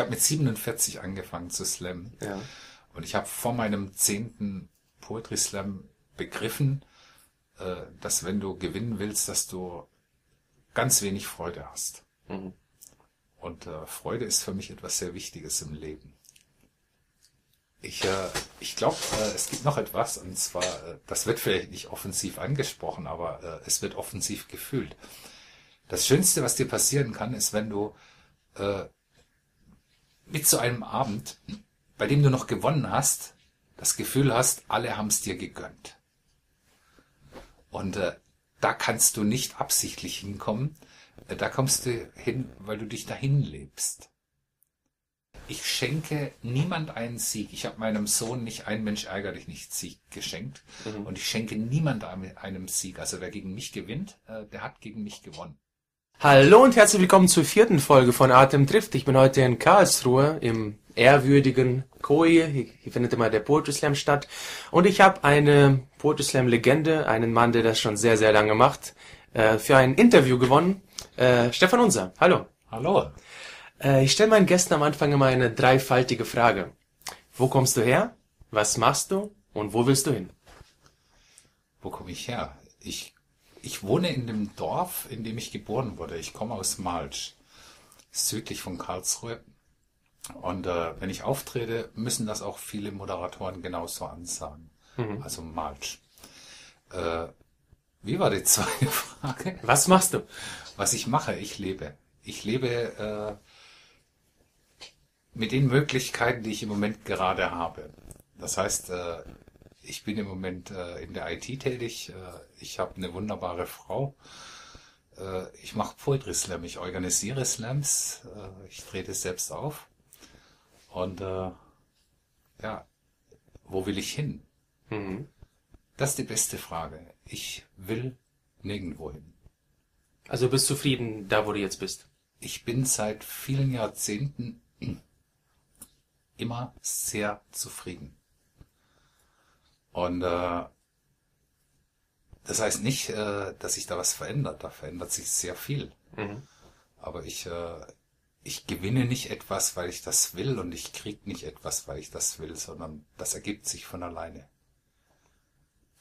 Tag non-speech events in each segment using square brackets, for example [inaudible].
habe mit 47 angefangen zu slammen. Ja. Und ich habe vor meinem zehnten Poetry Slam begriffen, äh, dass wenn du gewinnen willst, dass du ganz wenig Freude hast. Mhm. Und äh, Freude ist für mich etwas sehr Wichtiges im Leben. Ich, äh, ich glaube, äh, es gibt noch etwas, und zwar, äh, das wird vielleicht nicht offensiv angesprochen, aber äh, es wird offensiv gefühlt. Das Schönste, was dir passieren kann, ist, wenn du mit so einem Abend, bei dem du noch gewonnen hast, das Gefühl hast, alle haben es dir gegönnt. Und äh, da kannst du nicht absichtlich hinkommen, äh, da kommst du hin, weil du dich dahin lebst. Ich schenke niemand einen Sieg. Ich habe meinem Sohn nicht ein Mensch ärger dich nicht Sieg geschenkt. Und ich schenke niemand einem einem Sieg. Also wer gegen mich gewinnt, äh, der hat gegen mich gewonnen. Hallo und herzlich willkommen zur vierten Folge von Atem trifft. Ich bin heute in Karlsruhe im ehrwürdigen Koje. Hier, findet immer der Poetry Slam statt. Und ich habe eine Poetry Slam Legende, einen Mann, der das schon sehr, sehr lange macht, äh, für ein Interview gewonnen. Äh, Stefan Unser. Hallo. Hallo. Äh, ich stelle meinen Gästen am Anfang immer eine dreifaltige Frage. Wo kommst du her? Was machst du? Und wo willst du hin? Wo komme ich her? Ich, ich wohne in dem Dorf, in dem ich geboren wurde. Ich komme aus Malsch, südlich von Karlsruhe. Und äh, wenn ich auftrete, müssen das auch viele Moderatoren genauso ansagen. Also Malsch. Äh, wie war die [laughs] zweite Frage? Was machst du? Was ich mache, ich lebe. Ich lebe äh, mit den Möglichkeiten, die ich im Moment gerade habe. Das heißt, äh, ich bin im Moment äh, in der IT tätig. Äh, ich habe eine wunderbare Frau. Äh, ich mache Poetry Slam. Ich organisiere Slams. Äh, ich trete selbst auf. Und äh, ja, wo will ich hin? Mhm. Das ist die beste Frage. Ich will nirgendwo hin. Also bist zufrieden da, wo du jetzt bist? Ich bin seit vielen Jahrzehnten immer sehr zufrieden. Und äh, das heißt nicht, äh, dass sich da was verändert. Da verändert sich sehr viel. Mhm. Aber ich, äh, ich gewinne nicht etwas, weil ich das will und ich krieg nicht etwas, weil ich das will, sondern das ergibt sich von alleine.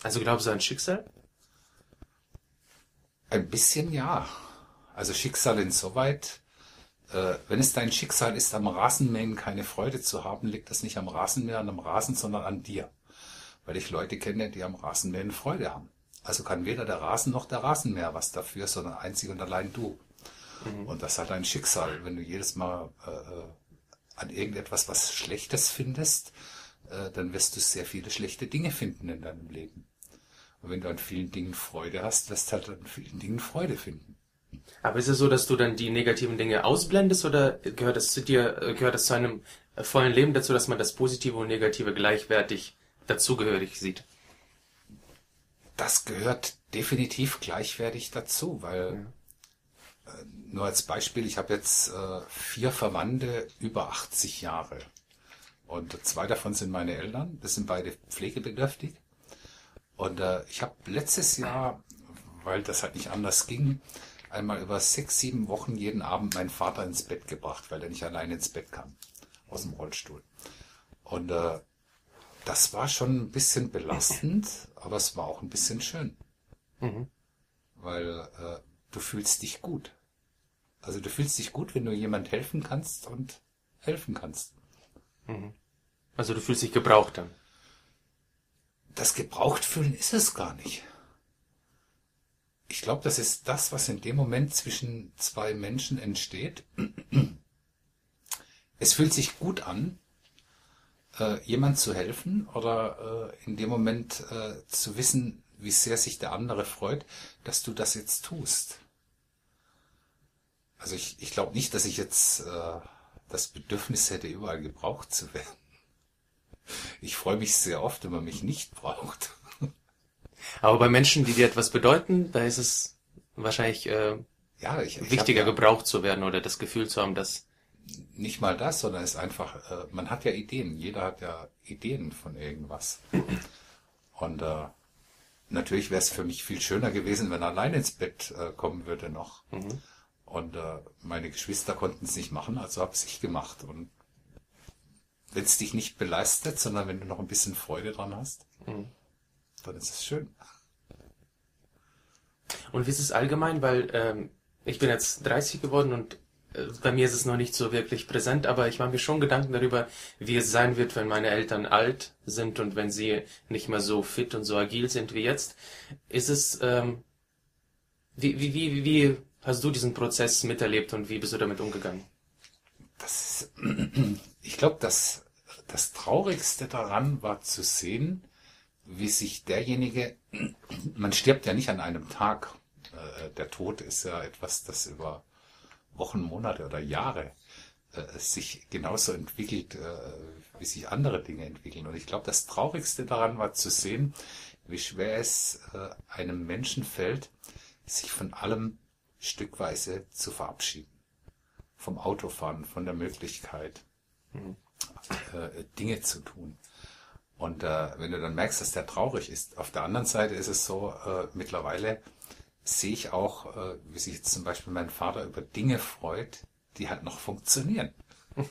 Also glaubst du an Schicksal? Ein bisschen ja. Also Schicksal insoweit, äh, wenn es dein Schicksal ist, am Rasenmähen keine Freude zu haben, liegt das nicht am Rasenmäher und am Rasen, sondern an dir. Weil ich Leute kenne, die am Rasenmähen Freude haben. Also kann weder der Rasen noch der Rasenmäher was dafür, sondern einzig und allein du. Und das hat ein Schicksal. Wenn du jedes Mal äh, äh, an irgendetwas was Schlechtes findest, äh, dann wirst du sehr viele schlechte Dinge finden in deinem Leben. Und wenn du an vielen Dingen Freude hast, wirst du halt an vielen Dingen Freude finden. Aber ist es so, dass du dann die negativen Dinge ausblendest oder gehört das zu dir, äh, gehört das zu einem äh, vollen Leben dazu, dass man das Positive und Negative gleichwertig dazugehörig sieht? Das gehört definitiv gleichwertig dazu, weil äh, nur als Beispiel, ich habe jetzt äh, vier Verwandte über 80 Jahre. Und zwei davon sind meine Eltern, das sind beide pflegebedürftig. Und äh, ich habe letztes Jahr, weil das halt nicht anders ging, einmal über sechs, sieben Wochen jeden Abend meinen Vater ins Bett gebracht, weil er nicht alleine ins Bett kam, aus dem Rollstuhl. Und äh, das war schon ein bisschen belastend, [laughs] aber es war auch ein bisschen schön. Weil äh, du fühlst dich gut. Also du fühlst dich gut, wenn du jemand helfen kannst und helfen kannst. Also du fühlst dich gebraucht dann. das Gebrauchtfühlen ist es gar nicht. Ich glaube, das ist das, was in dem Moment zwischen zwei Menschen entsteht. [clears throat] Es fühlt sich gut an, äh, jemand zu helfen oder äh, in dem Moment äh, zu wissen, wie sehr sich der andere freut, dass du das jetzt tust. Also ich, ich glaube nicht, dass ich jetzt äh, das Bedürfnis hätte, überall gebraucht zu werden. Ich freue mich sehr oft, wenn man mich nicht braucht. Aber bei Menschen, die dir etwas bedeuten, da ist es wahrscheinlich äh, Ja, ich, ich wichtiger, hab gebraucht zu werden oder das Gefühl zu haben, dass nicht mal das, sondern es ist einfach, äh, man hat ja Ideen. Jeder hat ja Ideen von irgendwas. Und äh, natürlich wäre es für mich viel schöner gewesen, wenn er allein ins Bett äh, kommen würde noch. Und äh, meine Geschwister konnten es nicht machen, also habe ich gemacht. Und wenn es dich nicht belastet, sondern wenn du noch ein bisschen Freude dran hast, Mhm. dann ist es schön. Und wie ist es allgemein? Weil ähm, ich bin jetzt 30 geworden und bei mir ist es noch nicht so wirklich präsent, aber ich mache mir schon Gedanken darüber, wie es sein wird, wenn meine Eltern alt sind und wenn sie nicht mehr so fit und so agil sind wie jetzt. Ist es, ähm, wie, wie, wie, wie hast du diesen Prozess miterlebt und wie bist du damit umgegangen? Das [clears throat] ich glaube, das, das Traurigste daran war zu sehen, wie sich derjenige, [clears throat] man stirbt ja nicht an einem Tag. Äh, Der Tod ist ja etwas, das über Wochen, Monate oder Jahre äh, sich genauso entwickelt, äh, wie sich andere Dinge entwickeln. Und ich glaube, das Traurigste daran war zu sehen, wie schwer es äh, einem Menschen fällt, sich von allem stückweise zu verabschieden. Vom Autofahren, von der Möglichkeit, äh, Dinge zu tun. Und äh, wenn du dann merkst, dass der traurig ist, auf der anderen Seite ist es so, äh, mittlerweile sehe ich auch, äh, wie sich jetzt zum Beispiel mein Vater über Dinge freut, die halt noch funktionieren. [laughs]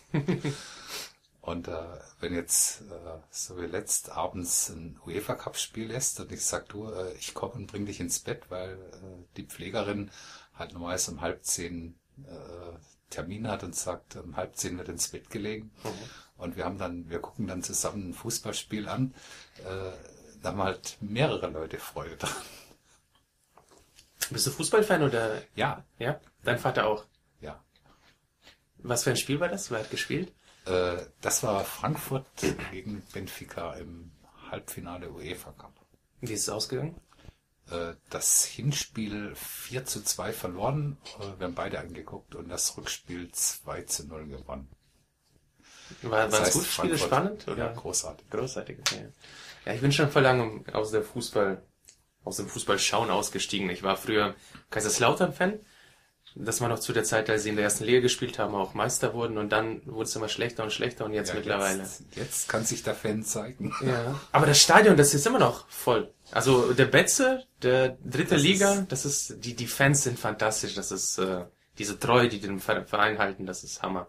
und äh, wenn jetzt äh, so wie letzt abends ein UEFA Cup Spiel ist und ich sag du, äh, ich komme und bring dich ins Bett, weil äh, die Pflegerin halt normalerweise um halb zehn äh, Termin hat und sagt, um halb zehn wird ins Bett gelegen. Und wir haben dann, wir gucken dann zusammen ein Fußballspiel an. Äh, da haben halt mehrere Leute Freude dran. Bist du Fußballfan oder? Ja, Ja? Dein Vater auch. ja. Was für ein Spiel war das? Wer hat gespielt? Äh, das war Frankfurt gegen Benfica im Halbfinale UEFA Cup. Wie ist es ausgegangen? Äh, das Hinspiel 4 zu 2 verloren, äh, wir haben beide angeguckt und das Rückspiel 2 zu 0 gewonnen. War, Das waren es heißt, gute Spiele Frankfurt- spannend? Oder? Ja, großartig. Großartig, okay. Ja, ich bin schon vor langem aus der Fußball, aus dem Fußballschauen ausgestiegen. Ich war früher Kaiserslautern-Fan. Das war noch zu der Zeit, als sie in der ersten Liga gespielt haben, auch Meister wurden und dann wurde es immer schlechter und schlechter und jetzt Ja, mittlerweile. Jetzt, jetzt kann sich der Fan zeigen. Ja. Aber das Stadion, das ist immer noch voll. Also der Betze, der dritte Das Liga, ist- das ist, die, die Fans sind fantastisch. Das ist äh, diese Treue, die den Ver- Verein halten, das ist Hammer.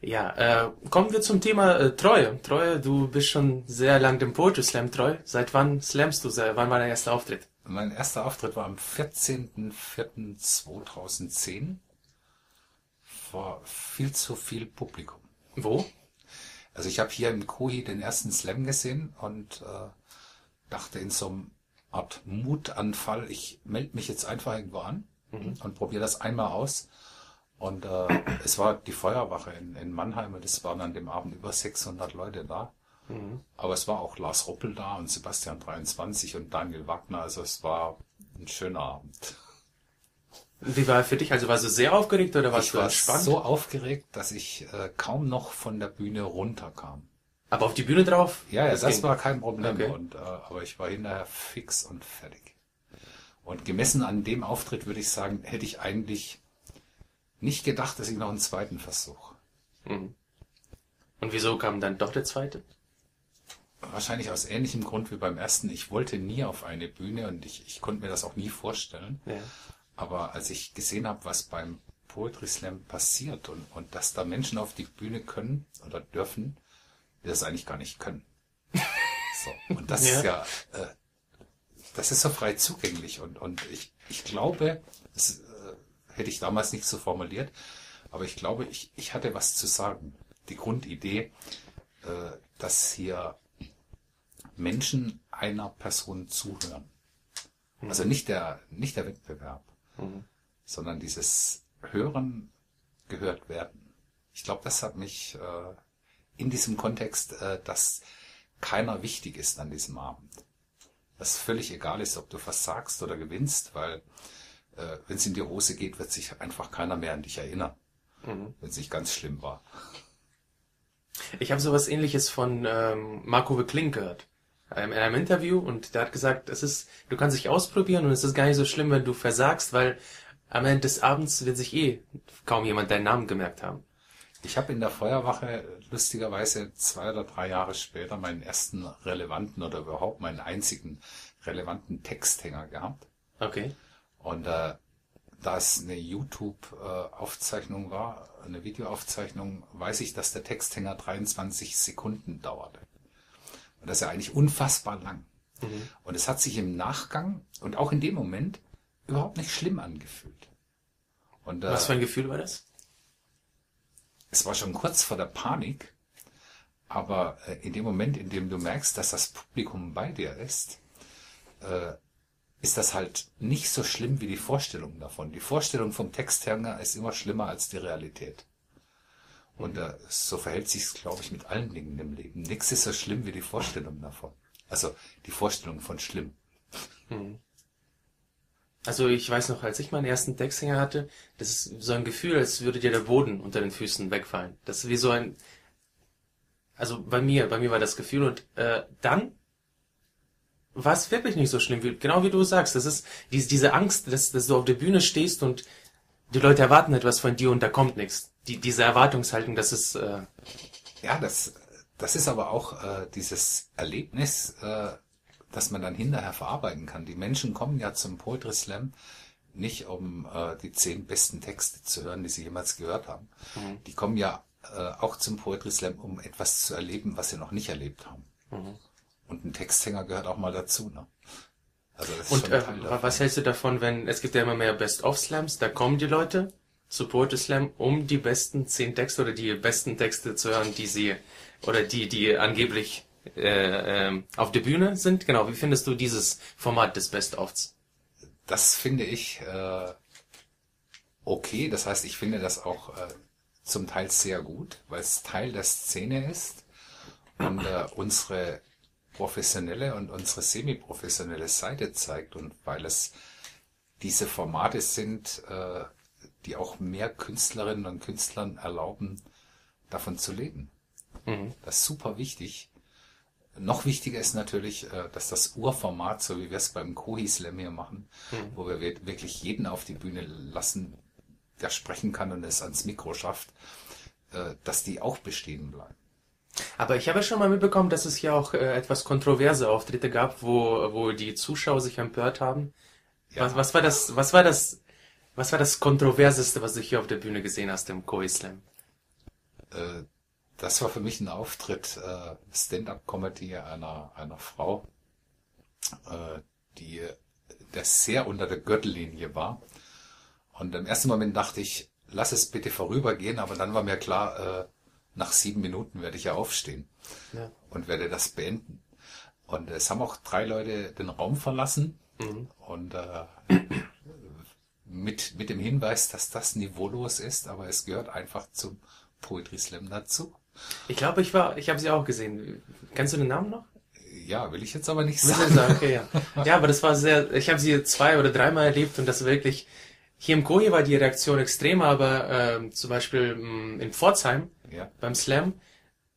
Ja, äh, kommen wir zum Thema äh, Treue. Treue, du bist schon sehr lang dem Poetry Slam treu. Seit wann slamst du? Seit wann war dein erster Auftritt? Mein erster Auftritt war am 14.04.2010 vor viel zu viel Publikum. Wo? Also ich habe hier im Kohi den ersten Slam gesehen und äh, dachte in so einem Art Mutanfall, ich melde mich jetzt einfach irgendwo an und probiere das einmal aus. Und äh, es war die Feuerwache in, in Mannheim und es waren an dem Abend über 600 Leute da. Aber es war auch Lars Ruppel da und Sebastian 23 und Daniel Wagner. Also es war ein schöner Abend. Wie war er für dich? Also warst du sehr aufgeregt oder warst Ich du war entspannt? so aufgeregt, dass ich äh, kaum noch von der Bühne runterkam. Aber auf die Bühne drauf? Ja, ja, das, ging. war kein Problem. Okay. Und, äh, aber ich war hinterher fix und fertig. Und gemessen an dem Auftritt würde ich sagen, hätte ich eigentlich nicht gedacht, dass ich noch einen zweiten Versuch. Und wieso kam dann doch der zweite? Wahrscheinlich aus ähnlichem Grund wie beim ersten. Ich wollte nie auf eine Bühne und ich, ich konnte mir das auch nie vorstellen. Ja. Aber als ich gesehen habe, was beim Poetry Slam passiert und, und dass da Menschen auf die Bühne können oder dürfen, die das eigentlich gar nicht können. [laughs] So. Und das Ja. ist ja, äh, das ist so frei zugänglich und, und ich, ich glaube, äh, hätte ich damals nicht so formuliert, aber ich glaube, ich, ich hatte was zu sagen. Die Grundidee, äh, dass hier Menschen einer Person zuhören. Also nicht der, nicht der Wettbewerb, sondern dieses Hören, gehört werden. Ich glaube, das hat mich äh, in diesem Kontext, äh, dass keiner wichtig ist an diesem Abend. Dass völlig egal ist, ob du versagst oder gewinnst, weil äh, wenn es in die Hose geht, wird sich einfach keiner mehr an dich erinnern, wenn es nicht ganz schlimm war. Ich habe sowas ähnliches von ähm, Marco Klink gehört. Ähm, in einem Interview und der hat gesagt, es ist, du kannst dich ausprobieren und es ist gar nicht so schlimm, wenn du versagst, weil am Ende des Abends wird sich eh kaum jemand deinen Namen gemerkt haben. Ich habe in der Feuerwache lustigerweise zwei oder drei Jahre später meinen ersten relevanten oder überhaupt meinen einzigen relevanten Texthänger gehabt. Okay. Und äh, da es eine YouTube-Aufzeichnung war, eine Videoaufzeichnung, weiß ich, dass der Texthänger 23 Sekunden dauerte. Und das ist ja eigentlich unfassbar lang. Mhm. Und es hat sich im Nachgang und auch in dem Moment überhaupt nicht schlimm angefühlt. Und äh, Was für ein Gefühl war das? es war schon kurz vor der Panik, aber äh, in dem Moment, in dem du merkst, dass das Publikum bei dir ist, äh, ist das halt nicht so schlimm wie die Vorstellung davon. Die Vorstellung vom Texthänger ist immer schlimmer als die Realität. Und äh, so verhält sich es, glaube ich, mit allen Dingen im Leben. Nichts ist so schlimm wie die Vorstellung davon. Also die Vorstellung von schlimm. Also ich weiß noch, als ich meinen ersten Texthänger hatte, das ist so ein Gefühl, als würde dir der Boden unter den Füßen wegfallen. Das ist wie so ein, also bei mir, bei mir war das Gefühl und äh, dann war es wirklich nicht so schlimm, wie, genau wie du sagst. Das ist diese, diese Angst, dass, dass du auf der Bühne stehst und die Leute erwarten etwas von dir und da kommt nichts. Die, diese Erwartungshaltung, das ist, äh, Ja, das, das ist aber auch äh, dieses Erlebnis, äh, das man dann hinterher verarbeiten kann. Die Menschen kommen ja zum Poetry Slam nicht, um äh, die zehn besten Texte zu hören, die sie jemals gehört haben. Die kommen ja äh, auch zum Poetry Slam, um etwas zu erleben, was sie noch nicht erlebt haben. Und ein Texthänger gehört auch mal dazu. Ne? Also das ist Und schon äh, was hältst du davon, wenn es gibt ja immer mehr Best-of-Slams, da kommen die Leute zu Poetry Slam, um die besten zehn Texte oder die besten Texte zu hören, die sie oder die die angeblich äh, ähm, auf der Bühne sind. Genau. Wie findest du dieses Format des Best-ofs? Das finde ich äh, okay. Das heißt, ich finde das auch äh, zum Teil sehr gut, weil es Teil der Szene ist und äh, unsere professionelle und unsere semi-professionelle Seite zeigt und weil es diese Formate sind, äh, die auch mehr Künstlerinnen und Künstlern erlauben, davon zu leben. Das ist super wichtig. Noch wichtiger ist natürlich, äh, dass das Urformat, so wie wir es beim Kohi Slam hier machen, wo wir wir- wirklich jeden auf die Bühne lassen, der sprechen kann und es ans Mikro schafft, äh, dass die auch bestehen bleiben. Aber ich habe schon mal mitbekommen, dass es hier auch äh, etwas kontroverse Auftritte gab, wo wo die Zuschauer sich empört haben. Ja. Was, was war das? Was war das? Was war das kontroverseste, was du hier auf der Bühne gesehen hast im Koi Slam? Äh, das war für mich ein Auftritt, äh, Stand-up-Comedy einer, einer Frau, äh, die der sehr unter der Gürtellinie war. Und im ersten Moment dachte ich, lass es bitte vorübergehen, aber dann war mir klar, äh, nach sieben Minuten werde ich ja aufstehen Ja. und werde das beenden. Und es haben auch drei Leute den Raum verlassen und äh, mit, mit dem Hinweis, dass das niveaulos ist, aber es gehört einfach zum Poetry Slam dazu. Ich glaube, ich war, ich habe sie auch gesehen. Kennst du den Namen noch? Ja, will ich jetzt aber nicht sagen. sagen, okay, ja. Ja, aber das war sehr, ich habe sie zwei oder dreimal erlebt und das wirklich, hier im Koji war die Reaktion extrem, aber ähm, zum Beispiel mh, in Pforzheim Ja. beim Slam,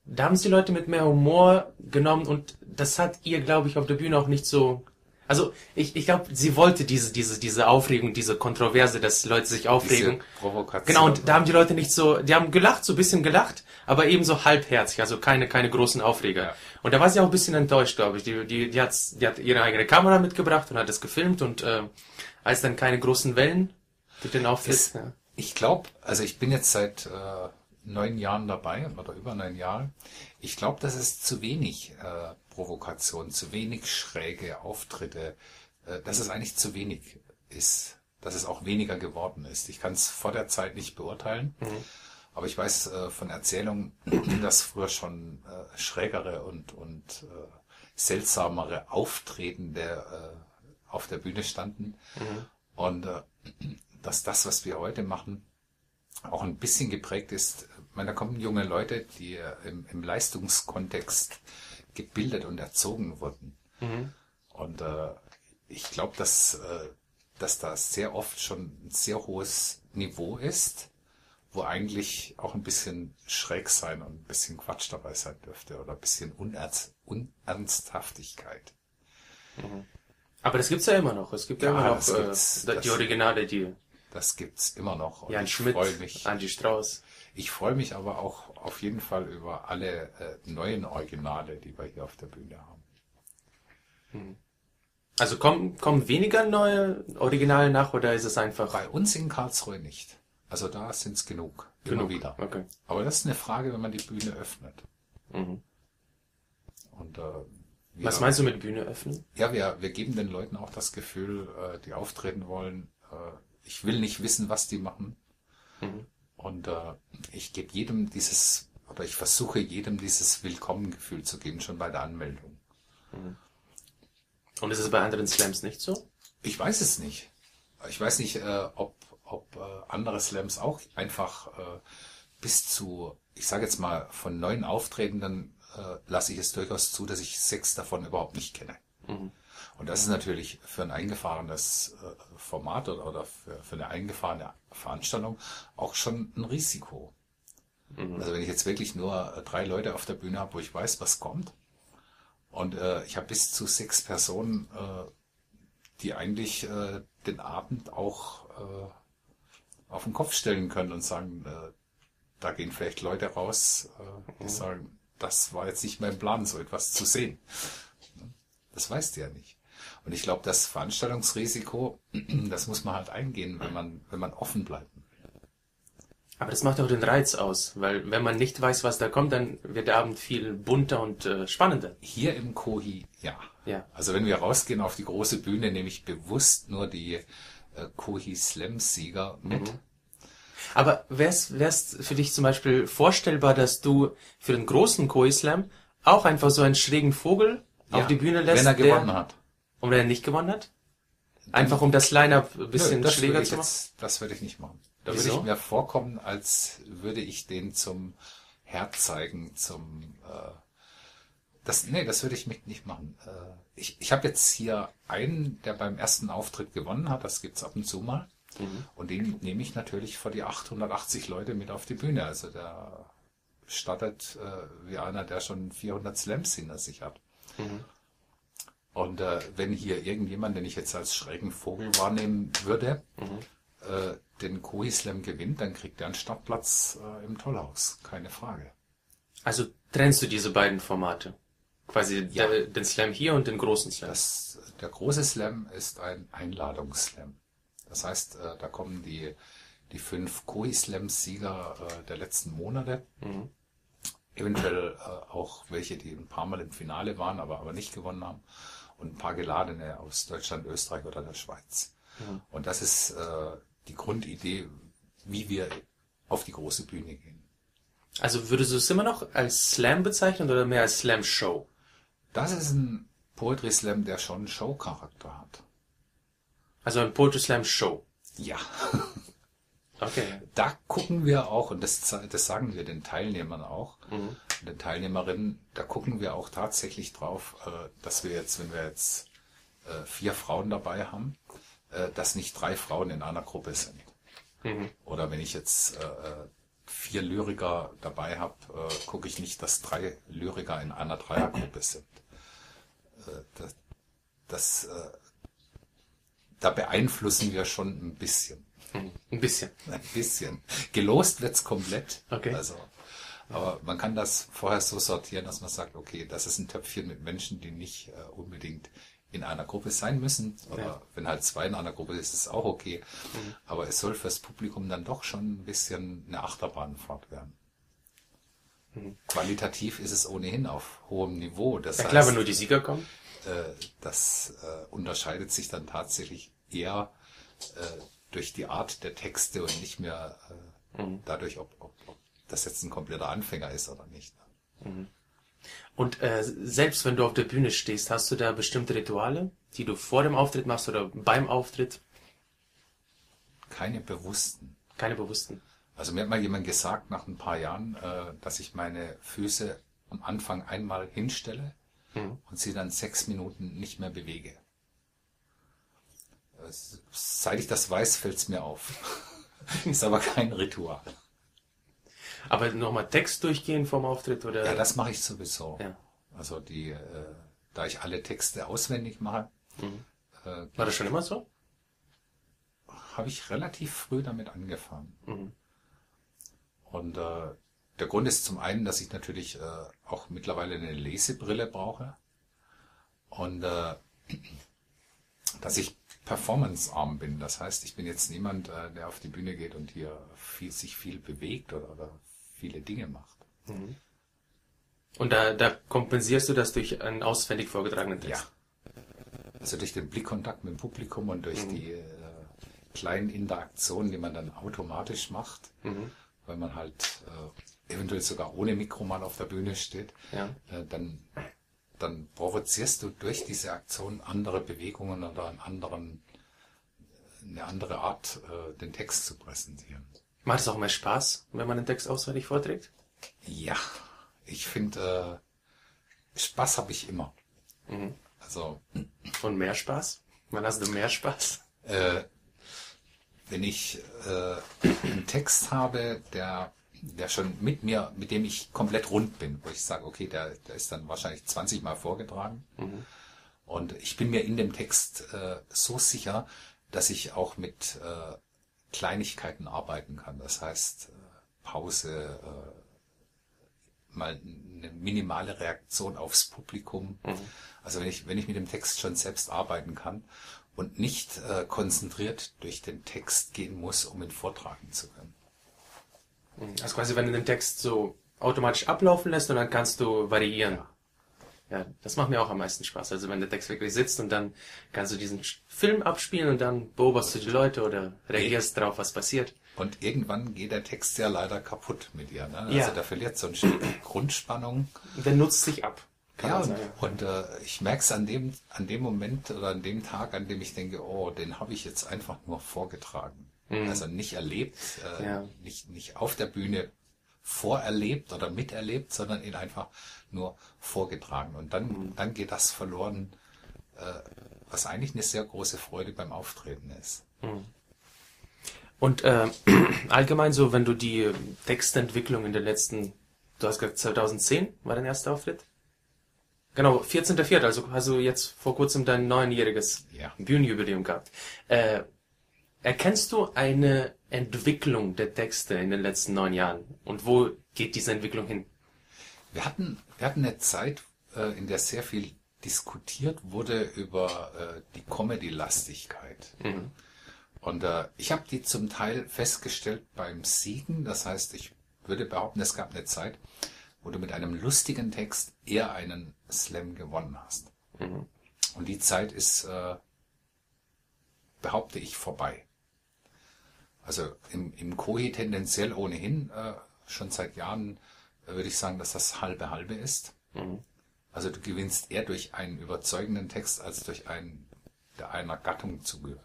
da haben es die Leute mit mehr Humor genommen und das hat ihr, glaube ich, auf der Bühne auch nicht so. Also ich, ich glaube, sie wollte diese, diese, diese Aufregung, diese Kontroverse, dass Leute sich aufregen. Diese Provokation. Genau, und da haben die Leute nicht so, die haben gelacht, so ein bisschen gelacht, aber eben so halbherzig, also keine, keine großen Aufreger. Ja. Und da war sie auch ein bisschen enttäuscht, glaube ich. Die, die, die, hat's, die hat ihre eigene Kamera mitgebracht und hat es gefilmt und äh, als dann keine großen Wellen durch den Auftritt. Es- ja. Ich glaube, also ich bin jetzt seit äh, neun Jahren dabei oder über neun Jahren. Ich glaube, das ist zu wenig äh, Provokation, zu wenig schräge Auftritte, äh, dass es eigentlich zu wenig ist, dass es auch weniger geworden ist. Ich kann es vor der Zeit nicht beurteilen, aber ich weiß äh, von Erzählungen, dass früher schon äh, schrägere und, und äh, seltsamere Auftreten der äh, auf der Bühne standen und äh, dass das, was wir heute machen, auch ein bisschen geprägt ist. Ich meine, da kommen junge Leute, die äh, im, im Leistungskontext gebildet und erzogen wurden. Und äh, ich glaube, dass, äh, dass da sehr oft schon ein sehr hohes Niveau ist, wo eigentlich auch ein bisschen schräg sein und ein bisschen Quatsch dabei sein dürfte oder ein bisschen Unerz Unernsthaftigkeit. Aber das gibt's ja immer noch. Es gibt ja, Ja, immer noch äh, die Das- Originale, die Das gibt's immer noch. Und Jan ich Schmidt, mich. Angie Strauß. Ich freue mich aber auch auf jeden Fall über alle äh, neuen Originale, die wir hier auf der Bühne haben. Also kommen, kommen weniger neue Originale nach oder ist es einfach Bei uns in Karlsruhe nicht. Also da sind es genug. genug? Immer wieder. Okay. Aber das ist eine Frage, wenn man die Bühne öffnet. Mhm. Und, äh, wir, Was meinst du mit Bühne öffnen? Ja, wir, wir geben den Leuten auch das Gefühl, äh, die auftreten wollen, äh, ich will nicht wissen, was die machen. Mhm. Und äh, ich gebe jedem dieses, oder ich versuche jedem dieses Willkommengefühl zu geben, schon bei der Anmeldung. Und ist es bei anderen Slams nicht so? Ich weiß es nicht. Ich weiß nicht, äh, ob, ob äh, andere Slams auch einfach äh, bis zu, ich sage jetzt mal, von neun Auftretenden äh, lasse ich es durchaus zu, dass ich sechs davon überhaupt nicht kenne. Und das ist natürlich für ein eingefahrenes äh, Format oder, für, eine eingefahrene Veranstaltung auch schon ein Risiko. Also wenn ich jetzt wirklich nur äh, drei Leute auf der Bühne habe, wo ich weiß, was kommt, und äh, ich habe bis zu sechs Personen, äh, die eigentlich äh, den Abend auch äh, auf den Kopf stellen können und sagen, da gehen vielleicht Leute raus, die sagen, das war jetzt nicht mein Plan, so etwas zu sehen. Das weißt du ja nicht. Und ich glaube, das Veranstaltungsrisiko, [clears throat] das muss man halt eingehen, wenn man, wenn man offen bleibt. Aber das macht auch den Reiz aus, weil wenn man nicht weiß, was da kommt, dann wird der Abend viel bunter und äh, spannender. Hier im Kohi, ja. Ja. Also wenn wir rausgehen auf die große Bühne, nehme ich bewusst nur die äh, Kohi Slam Sieger mit. Aber wär's, wär's für dich zum Beispiel vorstellbar, dass du für den großen Koi Slam auch einfach so einen schrägen Vogel auf Ja, die Bühne lässt, wenn er der- gewonnen hat. Und wenn er nicht gewonnen hat? Einfach um das Line-Up ein bisschen Nö, das ich zu machen? jetzt, das würde ich nicht machen. Da Wieso? würde ich mir vorkommen, als würde ich den zum Herz zeigen, zum äh, das, nee, das würde ich mit nicht machen. Äh, ich ich habe jetzt hier einen, der beim ersten Auftritt gewonnen hat, das gibt's ab und zu mal. Mhm. Und den nehme ich natürlich vor die 880 Leute mit auf die Bühne. Also der startet äh, wie einer, der schon 400 Slams hinter sich hat. Mhm. Und äh, wenn hier irgendjemand, den ich jetzt als schrägen Vogel wahrnehmen würde, Mhm. äh, den Koi Slam gewinnt, dann kriegt er einen Startplatz äh, im Tollhaus. Keine Frage. Also trennst du diese beiden Formate? Quasi Ja. der, den Slam hier und den großen Slam. Das, der große Slam ist ein Einladungsslam. Das heißt, äh, da kommen die, die fünf Koi Slams Sieger äh, der letzten Monate. Eventuell äh, auch welche, die ein paar Mal im Finale waren, aber, aber nicht gewonnen haben. Und ein paar Geladene aus Deutschland, Österreich oder der Schweiz. Und das ist äh, die Grundidee, wie wir auf die große Bühne gehen. Also würdest du es immer noch als Slam bezeichnen oder mehr als Slam Show? Das ist ein Poetry Slam, der schon Show-Charakter hat. Also ein Poetry Slam Show. Ja. [laughs] Okay. da gucken wir auch, und das, das sagen wir den Teilnehmern auch, Mhm. den Teilnehmerinnen, da gucken wir auch tatsächlich drauf, äh, dass wir jetzt, wenn wir jetzt äh, vier Frauen dabei haben, äh, dass nicht drei Frauen in einer Gruppe sind. Mhm. Oder wenn ich jetzt vier Lyriker dabei habe, gucke ich nicht, dass drei Lyriker in einer Dreiergruppe sind. Das, das, da beeinflussen wir schon ein bisschen. Mhm. Ein bisschen. Ein bisschen. Gelost wird's komplett. Okay. Also, aber man kann das vorher so sortieren, dass man sagt, okay, das ist ein Töpfchen mit Menschen, die nicht äh, unbedingt in einer Gruppe sein müssen. Oder Ja. wenn halt zwei in einer Gruppe ist, ist es auch okay. Aber es soll fürs Publikum dann doch schon ein bisschen eine Achterbahnfahrt werden. Qualitativ ist es ohnehin auf hohem Niveau. Das Ja klar, heißt, wenn nur die Sieger kommen. äh, das äh, unterscheidet sich dann tatsächlich eher äh, durch die Art der Texte und nicht mehr äh, dadurch, ob, ob, ob das jetzt ein kompletter Anfänger ist oder nicht. Und äh, selbst wenn du auf der Bühne stehst, hast du da bestimmte Rituale, die du vor dem Auftritt machst oder beim Auftritt? Keine bewussten. Keine bewussten. Also mir hat mal jemand gesagt nach ein paar Jahren, äh, dass ich meine Füße am Anfang einmal hinstelle und sie dann sechs Minuten nicht mehr bewege. Seit ich das weiß, fällt es mir auf. [laughs] ist aber kein Ritual. Aber nochmal Text durchgehen vorm Auftritt oder? Ja, das mache ich sowieso. Ja. Also die, äh, da ich alle Texte auswendig mache, äh, War das schon immer so? habe ich relativ früh damit angefangen. Mhm. Und äh, der Grund ist zum einen, dass ich natürlich äh, auch mittlerweile eine Lesebrille brauche. Und äh, [clears throat] dass ich performancearm bin. Das heißt, ich bin jetzt niemand, äh, der auf die Bühne geht und hier viel, sich viel bewegt oder, oder viele Dinge macht. Und da, da kompensierst du das durch einen auswendig vorgetragenen Text. Ja. Also durch den Blickkontakt mit dem Publikum und durch die äh, kleinen Interaktionen, die man dann automatisch macht, weil man halt äh, eventuell sogar ohne Mikro mal auf der Bühne steht, Ja. äh, dann, dann provozierst du durch diese Aktion andere Bewegungen oder einen anderen, eine andere Art, äh, den Text zu präsentieren. Macht es auch mehr Spaß, wenn man den Text auswendig vorträgt? Ja, ich finde, äh, Spaß habe ich immer. Also Und mehr Spaß? Wann hast du mehr Spaß? äh, wenn ich äh, einen Text habe, der, der schon mit mir, mit dem ich komplett rund bin, wo ich sage, okay, der, der ist dann wahrscheinlich 20 Mal vorgetragen. Und ich bin mir in dem Text äh, so sicher, dass ich auch mit äh, Kleinigkeiten arbeiten kann. Das heißt, äh, Pause, äh, mal eine minimale Reaktion aufs Publikum. Also wenn ich, wenn ich mit dem Text schon selbst arbeiten kann und nicht äh, konzentriert durch den Text gehen muss, um ihn vortragen zu können. Also quasi, wenn du den Text so automatisch ablaufen lässt und dann kannst du variieren. Ja, das macht mir auch am meisten Spaß. Also wenn der Text wirklich sitzt und dann kannst du diesen Film abspielen und dann beobachtest du die Leute oder reagierst drauf, was passiert. Und irgendwann geht der Text ja leider kaputt mit ihr. Ne? Ja. Also der verliert so ein Stück [coughs] Grundspannung. Der nutzt sich ab. Ja, und, und äh, ich merke es an dem, an dem Moment oder an dem Tag, an dem ich denke, oh, den habe ich jetzt einfach nur vorgetragen. Also nicht erlebt, äh, Mhm. Ja. nicht, nicht auf der Bühne vorerlebt oder miterlebt, sondern ihn einfach nur vorgetragen. Und dann, Mhm. dann geht das verloren, äh, was eigentlich eine sehr große Freude beim Auftreten ist. Und äh, [clears throat] allgemein so, wenn du die Textentwicklung in den letzten, du hast gesagt 2010 war dein erster Auftritt? Genau, 14.04., also hast du jetzt vor kurzem dein neunjähriges Ja. Bühnenjubiläum gehabt. Äh, erkennst du eine Entwicklung der Texte in den letzten neun Jahren? Und wo geht diese Entwicklung hin? Wir hatten, wir hatten eine Zeit, äh, in der sehr viel diskutiert wurde über äh, die Comedy-Lastigkeit. Und äh, ich habe die zum Teil festgestellt beim Siegen. Das heißt, ich würde behaupten, es gab eine Zeit, wo du mit einem lustigen Text eher einen Slam gewonnen hast. Und die Zeit ist, äh, behaupte ich, vorbei. Also im, im Kohi tendenziell ohnehin äh, schon seit Jahren äh, würde ich sagen, dass das halbe halbe ist. Also du gewinnst eher durch einen überzeugenden Text als durch einen, der einer Gattung zugehört.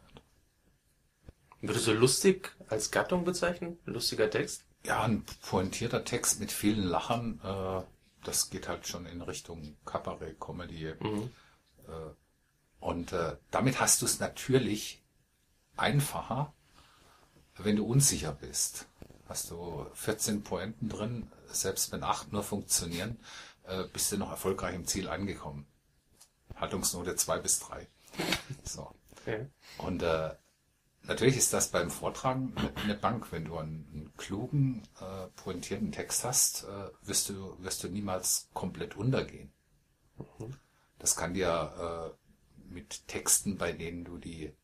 Würdest du lustig als Gattung bezeichnen? Lustiger Text? Ja, ein pointierter Text mit vielen Lachern, äh, das geht halt schon in Richtung Kabarett, Comedy. Äh, und äh, damit hast du es natürlich einfacher, wenn du unsicher bist. Hast du 14 Pointen drin, selbst wenn 8 nur funktionieren, äh, bist du noch erfolgreich im Ziel angekommen. Haltungsnote 2 bis 3. So. Okay. Und äh, natürlich ist das beim Vortragen eine Bank. Wenn du einen, einen klugen, äh, pointierten Text hast, äh, wirst du wirst du niemals komplett untergehen. Das kann dir äh, mit Texten, bei denen du die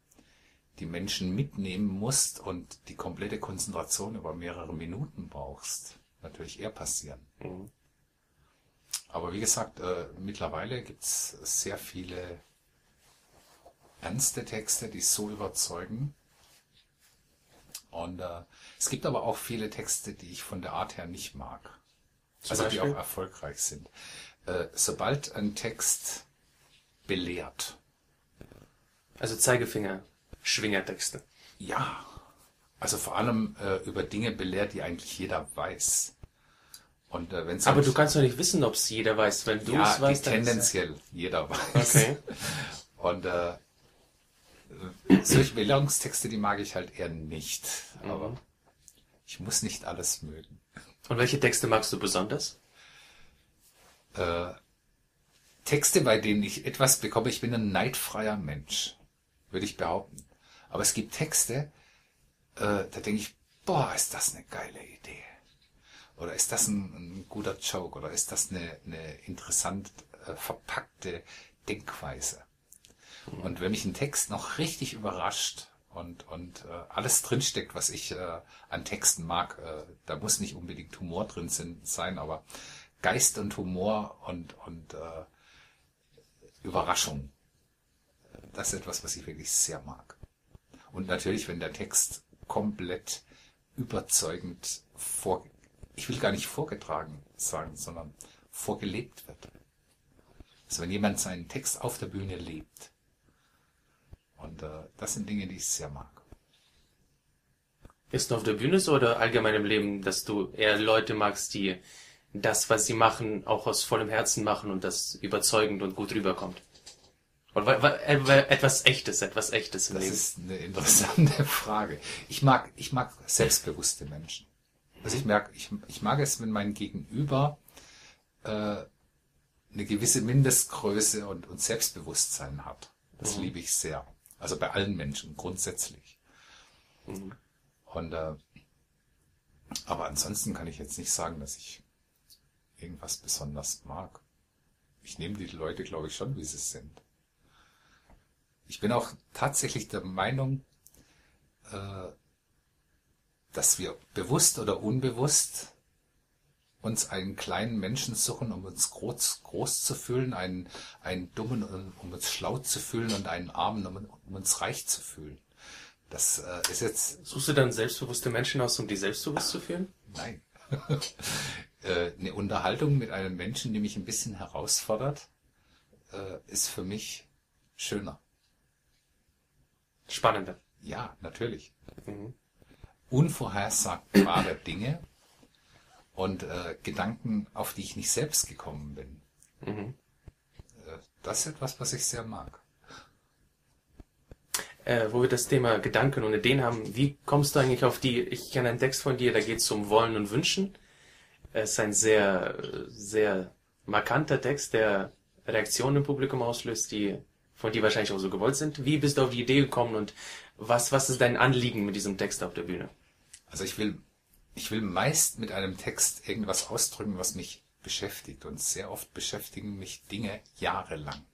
die Menschen mitnehmen musst und die komplette Konzentration über mehrere Minuten brauchst, natürlich eher passieren. Aber wie gesagt, äh, mittlerweile gibt's sehr viele ernste Texte, die so überzeugen. Und äh, es gibt aber auch viele Texte, die ich von der Art her nicht mag. also die Beispiel? auch erfolgreich sind. Äh, sobald ein Text belehrt, Also Zeigefinger, Schwingertexte. ja, also vor allem äh, über Dinge belehrt, die eigentlich jeder weiß. Und äh, wenn's Aber halt- du kannst doch nicht wissen, ob es jeder weiß. Wenn du ja, es weißt, dann tendenziell jeder weiß. Okay. [laughs] Und äh, solche Belehrungstexte, die mag ich halt eher nicht. Aber Mhm. ich muss nicht alles mögen. Und welche Texte magst du besonders? Äh, Texte, bei denen ich etwas bekomme, ich bin ein neidfreier Mensch, würde ich behaupten. Aber es gibt Texte, äh, da denke ich, boah, ist das eine geile Idee. Oder ist das ein, ein guter Joke? Oder ist das eine, eine interessant äh, verpackte Denkweise? Und wenn mich ein Text noch richtig überrascht und, und äh, alles drinsteckt, was ich äh, an Texten mag, äh, da muss nicht unbedingt Humor drin sein, aber Geist und Humor und, und äh, Überraschung, das ist etwas, was ich wirklich sehr mag. Und natürlich, wenn der Text komplett überzeugend vor, ich will gar nicht vorgetragen sagen, sondern vorgelebt wird. Also wenn jemand seinen Text auf der Bühne lebt. Und äh, das sind Dinge, die ich sehr mag. Ist auf der Bühne so oder allgemein im Leben, dass du eher Leute magst, die das, was sie machen, auch aus vollem Herzen machen und das überzeugend und gut rüberkommt? Oder etwas Echtes, etwas Echtes im das Leben? Das ist eine interessante [laughs] Frage. Ich mag, ich mag selbstbewusste Menschen. Also ich merke, ich, ich mag es, wenn mein Gegenüber äh, eine gewisse Mindestgröße und, und Selbstbewusstsein hat. Das mhm. liebe ich sehr. Also bei allen Menschen grundsätzlich. Mhm. Und äh, aber ansonsten kann ich jetzt nicht sagen, dass ich irgendwas besonders mag. Ich nehme die Leute, glaube ich, schon, wie sie sind. Ich bin auch tatsächlich der Meinung, äh, dass wir bewusst oder unbewusst uns einen kleinen Menschen suchen, um uns groß, groß zu fühlen, einen, einen dummen, um uns schlau zu fühlen und einen armen, um, um uns reich zu fühlen. Das äh, ist jetzt. Suchst du dann selbstbewusste Menschen aus, um die selbstbewusst zu fühlen? Nein. [laughs] äh, eine Unterhaltung mit einem Menschen, die mich ein bisschen herausfordert, äh, ist für mich schöner. Spannender. Ja, natürlich. Mhm. Unvorhersagbare Dinge und äh, Gedanken, auf die ich nicht selbst gekommen bin. Mhm. Äh, das ist etwas, was ich sehr mag. Äh, wo wir das Thema Gedanken und Ideen haben, wie kommst du eigentlich auf die, ich kenne einen Text von dir, da geht es um Wollen und Wünschen. Es ist ein sehr, sehr markanter Text, der Reaktionen im Publikum auslöst, die von dir wahrscheinlich auch so gewollt sind. Wie bist du auf die Idee gekommen und was, was ist dein Anliegen mit diesem Text auf der Bühne? Also ich will, ich will meist mit einem Text irgendwas ausdrücken, was mich beschäftigt. Und sehr oft beschäftigen mich Dinge jahrelang.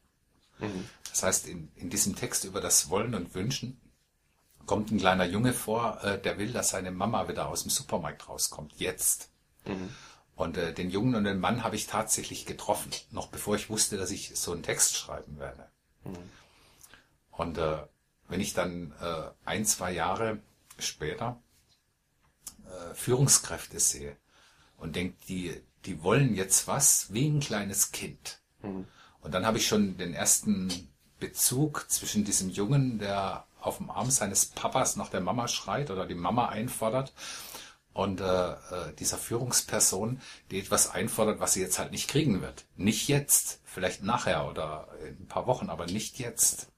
Mhm. Das heißt, in, in diesem Text über das Wollen und Wünschen kommt ein kleiner Junge vor, äh, der will, dass seine Mama wieder aus dem Supermarkt rauskommt. Jetzt. Mhm. Und äh, den Jungen und den Mann habe ich tatsächlich getroffen, noch bevor ich wusste, dass ich so einen Text schreiben werde. Mhm. Und äh, wenn ich dann äh, ein, zwei Jahre später äh, Führungskräfte sehe und denke, die, die wollen jetzt was wie ein kleines Kind. Mhm. Und dann habe ich schon den ersten Bezug zwischen diesem Jungen, der auf dem Arm seines Papas nach der Mama schreit oder die Mama einfordert und äh, äh, dieser Führungsperson, die etwas einfordert, was sie jetzt halt nicht kriegen wird. Nicht jetzt, vielleicht nachher oder in ein paar Wochen, aber nicht jetzt.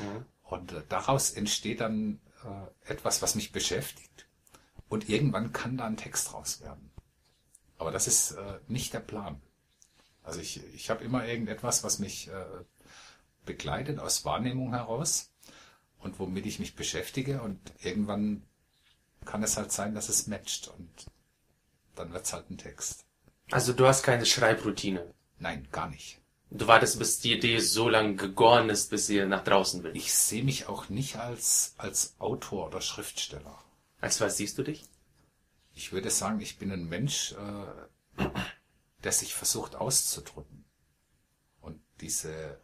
Mhm. Und äh, daraus entsteht dann äh, etwas, was mich beschäftigt. Und irgendwann kann da ein Text raus werden. Aber das ist äh, nicht der Plan. Also ich, ich habe immer irgendetwas, was mich äh, begleitet aus Wahrnehmung heraus und womit ich mich beschäftige und irgendwann kann es halt sein, dass es matcht und dann wird es halt ein Text. Also du hast keine Schreibroutine? Nein, gar nicht. Du wartest, bis die Idee so lange gegoren ist, bis sie nach draußen will. Ich sehe mich auch nicht als, als Autor oder Schriftsteller. Als was siehst du dich? Ich würde sagen, ich bin ein Mensch, äh, der sich versucht auszudrücken. Und diese,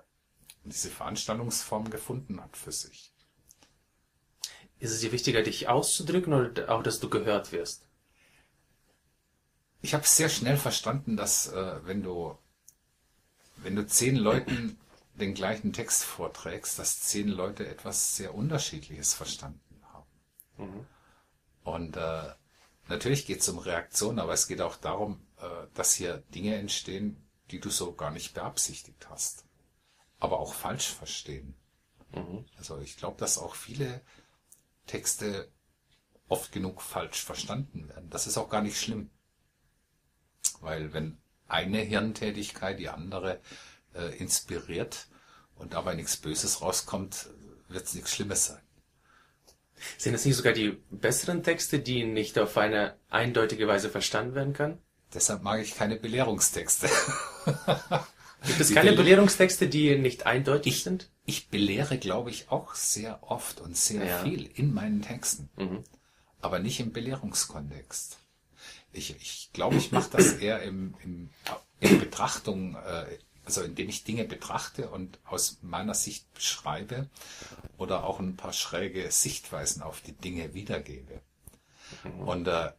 diese Veranstaltungsform gefunden hat für sich. Ist es dir wichtiger, dich auszudrücken oder auch, dass du gehört wirst? Ich habe sehr schnell verstanden, dass äh, wenn du wenn du zehn Leuten den gleichen Text vorträgst, dass zehn Leute etwas sehr Unterschiedliches verstanden haben. Mhm. Und äh, natürlich geht es um Reaktion, aber es geht auch darum, äh, dass hier Dinge entstehen, die du so gar nicht beabsichtigt hast, aber auch falsch verstehen. Mhm. Also ich glaube, dass auch viele Texte oft genug falsch verstanden werden. Das ist auch gar nicht schlimm. Weil wenn eine Hirntätigkeit die andere äh, inspiriert und dabei nichts Böses rauskommt, wird es nichts Schlimmes sein. Sind es nicht sogar die besseren Texte, die nicht auf eine eindeutige Weise verstanden werden können? Deshalb mag ich keine Belehrungstexte. Gibt es keine Belehrungstexte, die nicht eindeutig ich, sind? Ich belehre, glaube ich, auch sehr oft und sehr Ja. viel in meinen Texten, Mhm. aber nicht im Belehrungskontext. Ich, ich glaube, ich mache das eher im, im, in Betrachtung, äh, also indem ich Dinge betrachte und aus meiner Sicht beschreibe oder auch ein paar schräge Sichtweisen auf die Dinge wiedergebe. Und äh,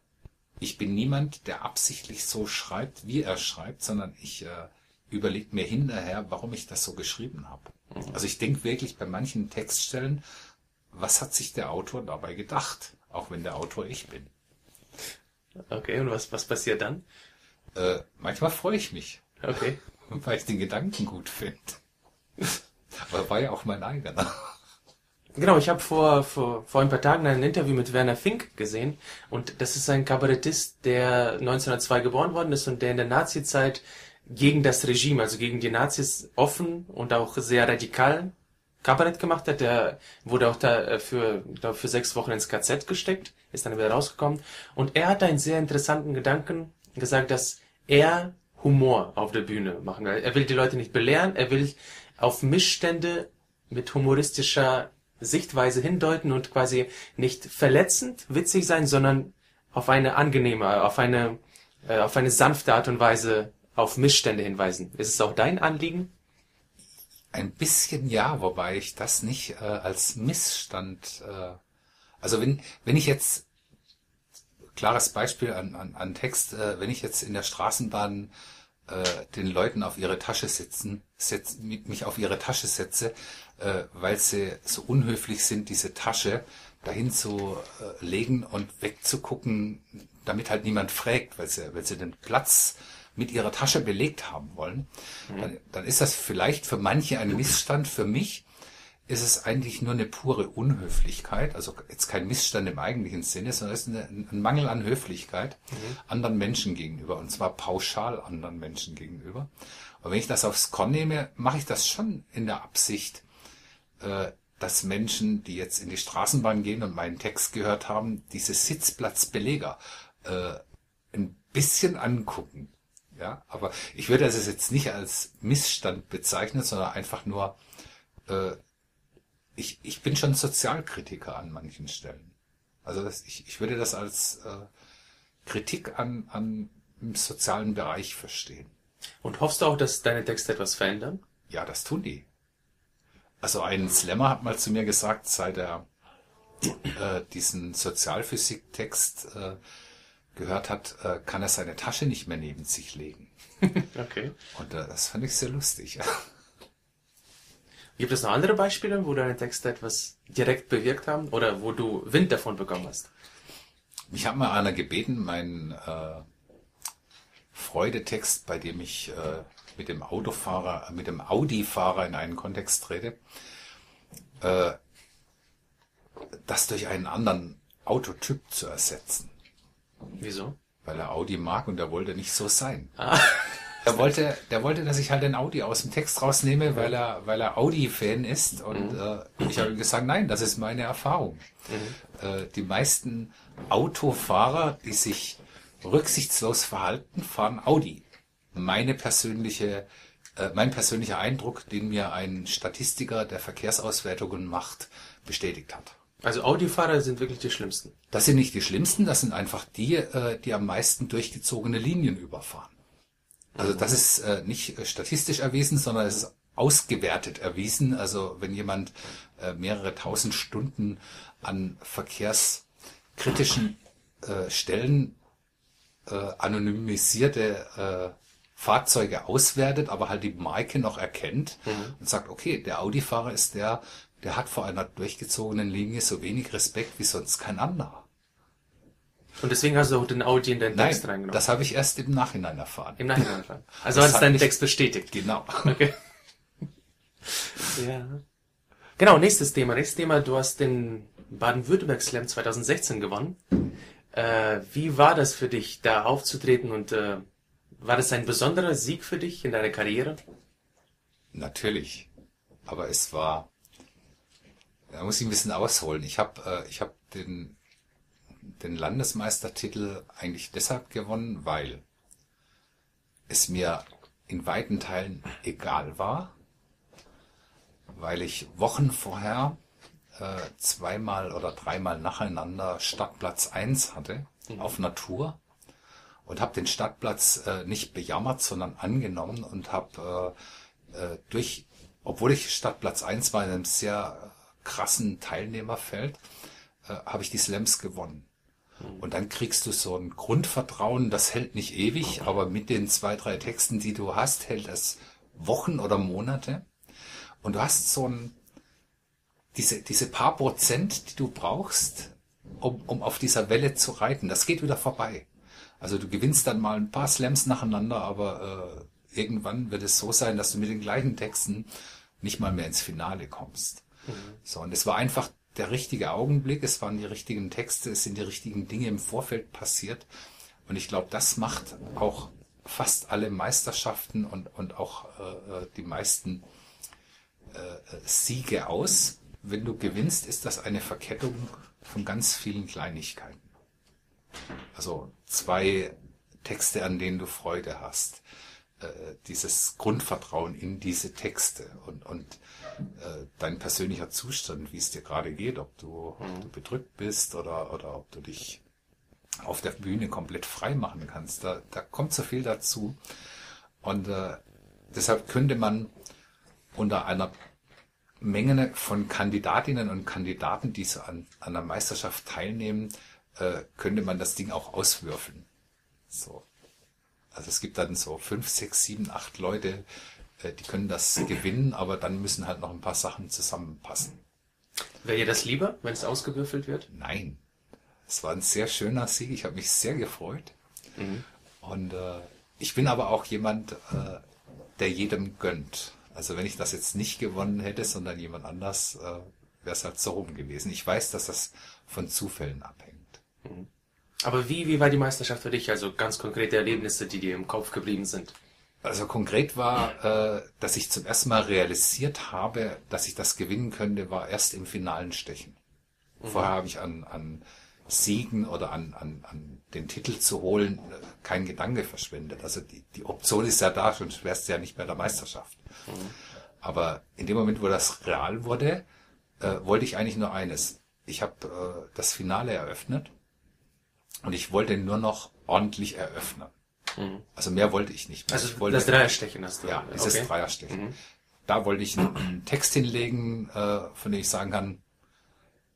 ich bin niemand, der absichtlich so schreibt, wie er schreibt, sondern ich äh, überlege mir hinterher, warum ich das so geschrieben habe. Also ich denke wirklich bei manchen Textstellen, was hat sich der Autor dabei gedacht, auch wenn der Autor ich bin. Okay, und was, was passiert dann? Äh, manchmal freue ich mich, Okay. [laughs] weil ich den Gedanken gut finde. Aber war ja auch mein eigener. Genau, ich habe vor, vor, vor ein paar Tagen ein Interview mit Werner Fink gesehen und das ist ein Kabarettist, der 1902 geboren worden ist und der in der Nazizeit gegen das Regime, also gegen die Nazis offen und auch sehr radikal Kabarett gemacht hat. Der wurde auch da äh, für, glaube, für sechs Wochen ins KZ gesteckt, ist dann wieder rausgekommen und er hat einen sehr interessanten Gedanken gesagt, dass er Humor auf der Bühne machen will. Er will die Leute nicht belehren, er will auf Missstände mit humoristischer Sichtweise hindeuten und quasi nicht verletzend witzig sein, sondern auf eine angenehme, auf eine, äh, auf eine sanfte Art und Weise auf Missstände hinweisen. Ist es auch dein Anliegen? Ein bisschen ja, wobei ich das nicht äh, als Missstand. Äh, also wenn wenn ich jetzt klares Beispiel an, an, an Text, äh, wenn ich jetzt in der Straßenbahn äh, den Leuten auf ihre Tasche sitzen, setz, mi- mich auf ihre Tasche setze, äh, weil sie so unhöflich sind, diese Tasche dahin zu äh, legen und wegzugucken, damit halt niemand fragt, weil sie, weil sie den Platz mit ihrer Tasche belegt haben wollen, dann, dann ist das vielleicht für manche ein Missstand. Für mich ist es eigentlich nur eine pure Unhöflichkeit, also jetzt kein Missstand im eigentlichen Sinne, sondern es ist eine, ein Mangel an Höflichkeit anderen Menschen gegenüber, und zwar pauschal anderen Menschen gegenüber. Und wenn ich das aufs Korn nehme, mache ich das schon in der Absicht, äh, dass Menschen, die jetzt in die Straßenbahn gehen und meinen Text gehört haben, diese Sitzplatzbeleger äh, ein bisschen angucken. Ja, aber ich würde das jetzt nicht als Missstand bezeichnen, sondern einfach nur, äh, ich, ich bin schon Sozialkritiker an manchen Stellen. Also das, ich, ich würde das als äh, Kritik an, an im sozialen Bereich verstehen. Und hoffst du auch, dass deine Texte etwas verändern? Ja, das tun die. Also ein Slammer hat mal zu mir gesagt, seit er äh, diesen Sozialphysik-Text äh, gehört hat, äh, kann er seine Tasche nicht mehr neben sich legen. [laughs] Okay. Und äh, das fand ich sehr lustig. Gibt es noch andere Beispiele, wo deine Texte etwas direkt bewirkt haben oder wo du Wind davon bekommen hast? Mich hat mal einer gebeten, meinen äh, Freudetext, bei dem ich äh, mit dem Autofahrer, mit dem Audi-Fahrer in einen Kontext trete, äh, das durch einen anderen Autotyp zu ersetzen. Wieso? weil er Audi mag und er wollte nicht so sein. Ah. Er wollte, der wollte, dass ich halt den Audi aus dem Text rausnehme, weil er, weil er Audi-Fan ist. Und äh, ich habe ihm gesagt, nein, das ist meine Erfahrung. Äh, die meisten Autofahrer, die sich rücksichtslos verhalten, fahren Audi. Meine persönliche, äh, mein persönlicher Eindruck, den mir ein Statistiker, der Verkehrsauswertungen macht, bestätigt hat. Also Audifahrer sind wirklich die schlimmsten. Das sind nicht die schlimmsten, das sind einfach die, äh, die am meisten durchgezogene Linien überfahren. Also das ist äh, nicht äh, statistisch erwiesen, sondern es ist ausgewertet erwiesen. Also wenn jemand äh, mehrere tausend Stunden an verkehrskritischen äh, Stellen äh, anonymisierte äh, Fahrzeuge auswertet, aber halt die Marke noch erkennt und sagt, okay, der Audi-Fahrer ist der, der hat vor einer durchgezogenen Linie so wenig Respekt wie sonst kein anderer. Und deswegen hast du auch den Audi in deinen Nein, Text reingenommen. das habe ich erst im Nachhinein erfahren. Im Nachhinein. erfahren. [laughs] Also Das hat es deinen Text bestätigt. Genau. [laughs] Okay. ja. Genau, nächstes Thema. Nächstes Thema, du hast den Baden-Württemberg Slam 2016 gewonnen. Äh, wie war das für dich, da aufzutreten und äh, war das ein besonderer Sieg für dich in deiner Karriere? Natürlich. Aber es war, da muss ich ein bisschen ausholen. Ich habe äh, ich hab den, den Landesmeistertitel eigentlich deshalb gewonnen, weil es mir in weiten Teilen egal war, weil ich Wochen vorher äh, zweimal oder dreimal nacheinander Stadtplatz 1 hatte auf Natur und habe den Stadtplatz äh, nicht bejammert, sondern angenommen und habe äh, äh, durch, obwohl ich Stadtplatz 1 war in einem sehr krassen Teilnehmerfeld, äh, habe ich die Slams gewonnen. Und dann kriegst du so ein Grundvertrauen, das hält nicht ewig, aber mit den zwei, drei Texten, die du hast, hält es Wochen oder Monate. Und du hast so ein, diese, diese paar Prozent, die du brauchst, um, um auf dieser Welle zu reiten. Das geht wieder vorbei. Also du gewinnst dann mal ein paar Slams nacheinander, aber äh, irgendwann wird es so sein, dass du mit den gleichen Texten nicht mal mehr ins Finale kommst. So, und es war einfach der richtige Augenblick, es waren die richtigen Texte, es sind die richtigen Dinge im Vorfeld passiert. Und ich glaube, das macht auch fast alle Meisterschaften und, und auch äh, die meisten äh, Siege aus. Wenn du gewinnst, ist das eine Verkettung von ganz vielen Kleinigkeiten. Also zwei Texte, an denen du Freude hast. Äh, dieses Grundvertrauen in diese Texte und, und äh, dein persönlicher Zustand, wie es dir gerade geht, ob du, ob du bedrückt bist oder, oder ob du dich auf der Bühne komplett frei machen kannst. Da, da kommt so viel dazu. Und äh, deshalb könnte man unter einer Menge von Kandidatinnen und Kandidaten, die so an, an der Meisterschaft teilnehmen, äh, könnte man das Ding auch auswürfeln. So. Also es gibt dann so fünf, sechs, sieben, acht Leute, äh, die können das gewinnen, aber dann müssen halt noch ein paar Sachen zusammenpassen. Wäre dir das lieber, wenn es ausgewürfelt wird? Nein. Es war ein sehr schöner Sieg. Ich habe mich sehr gefreut. Und äh, ich bin aber auch jemand, äh, der jedem gönnt. Also wenn ich das jetzt nicht gewonnen hätte, sondern jemand anders, äh, wäre es halt so rum gewesen. Ich weiß, dass das von Zufällen abhängt. Aber wie, wie war die Meisterschaft für dich? Also ganz konkrete Erlebnisse, die dir im Kopf geblieben sind. Also konkret war, äh, dass ich zum ersten Mal realisiert habe, dass ich das gewinnen könnte, war erst im finalen Stechen. Vorher habe ich an, an Siegen oder an, an, an den Titel zu holen äh, kein Gedanke verschwendet. Also die, die Option ist ja da, sonst wärst du ja nicht bei der Meisterschaft. Aber in dem Moment, wo das real wurde, äh, wollte ich eigentlich nur eines. Ich habe äh, das Finale eröffnet und ich wollte nur noch ordentlich eröffnen. Also mehr wollte ich nicht mehr. Also ich wollte, das Dreierstechen hast du. ja, dieses okay. Dreierstechen. Da wollte ich einen, einen [clears throat] Text hinlegen, äh, von dem ich sagen kann,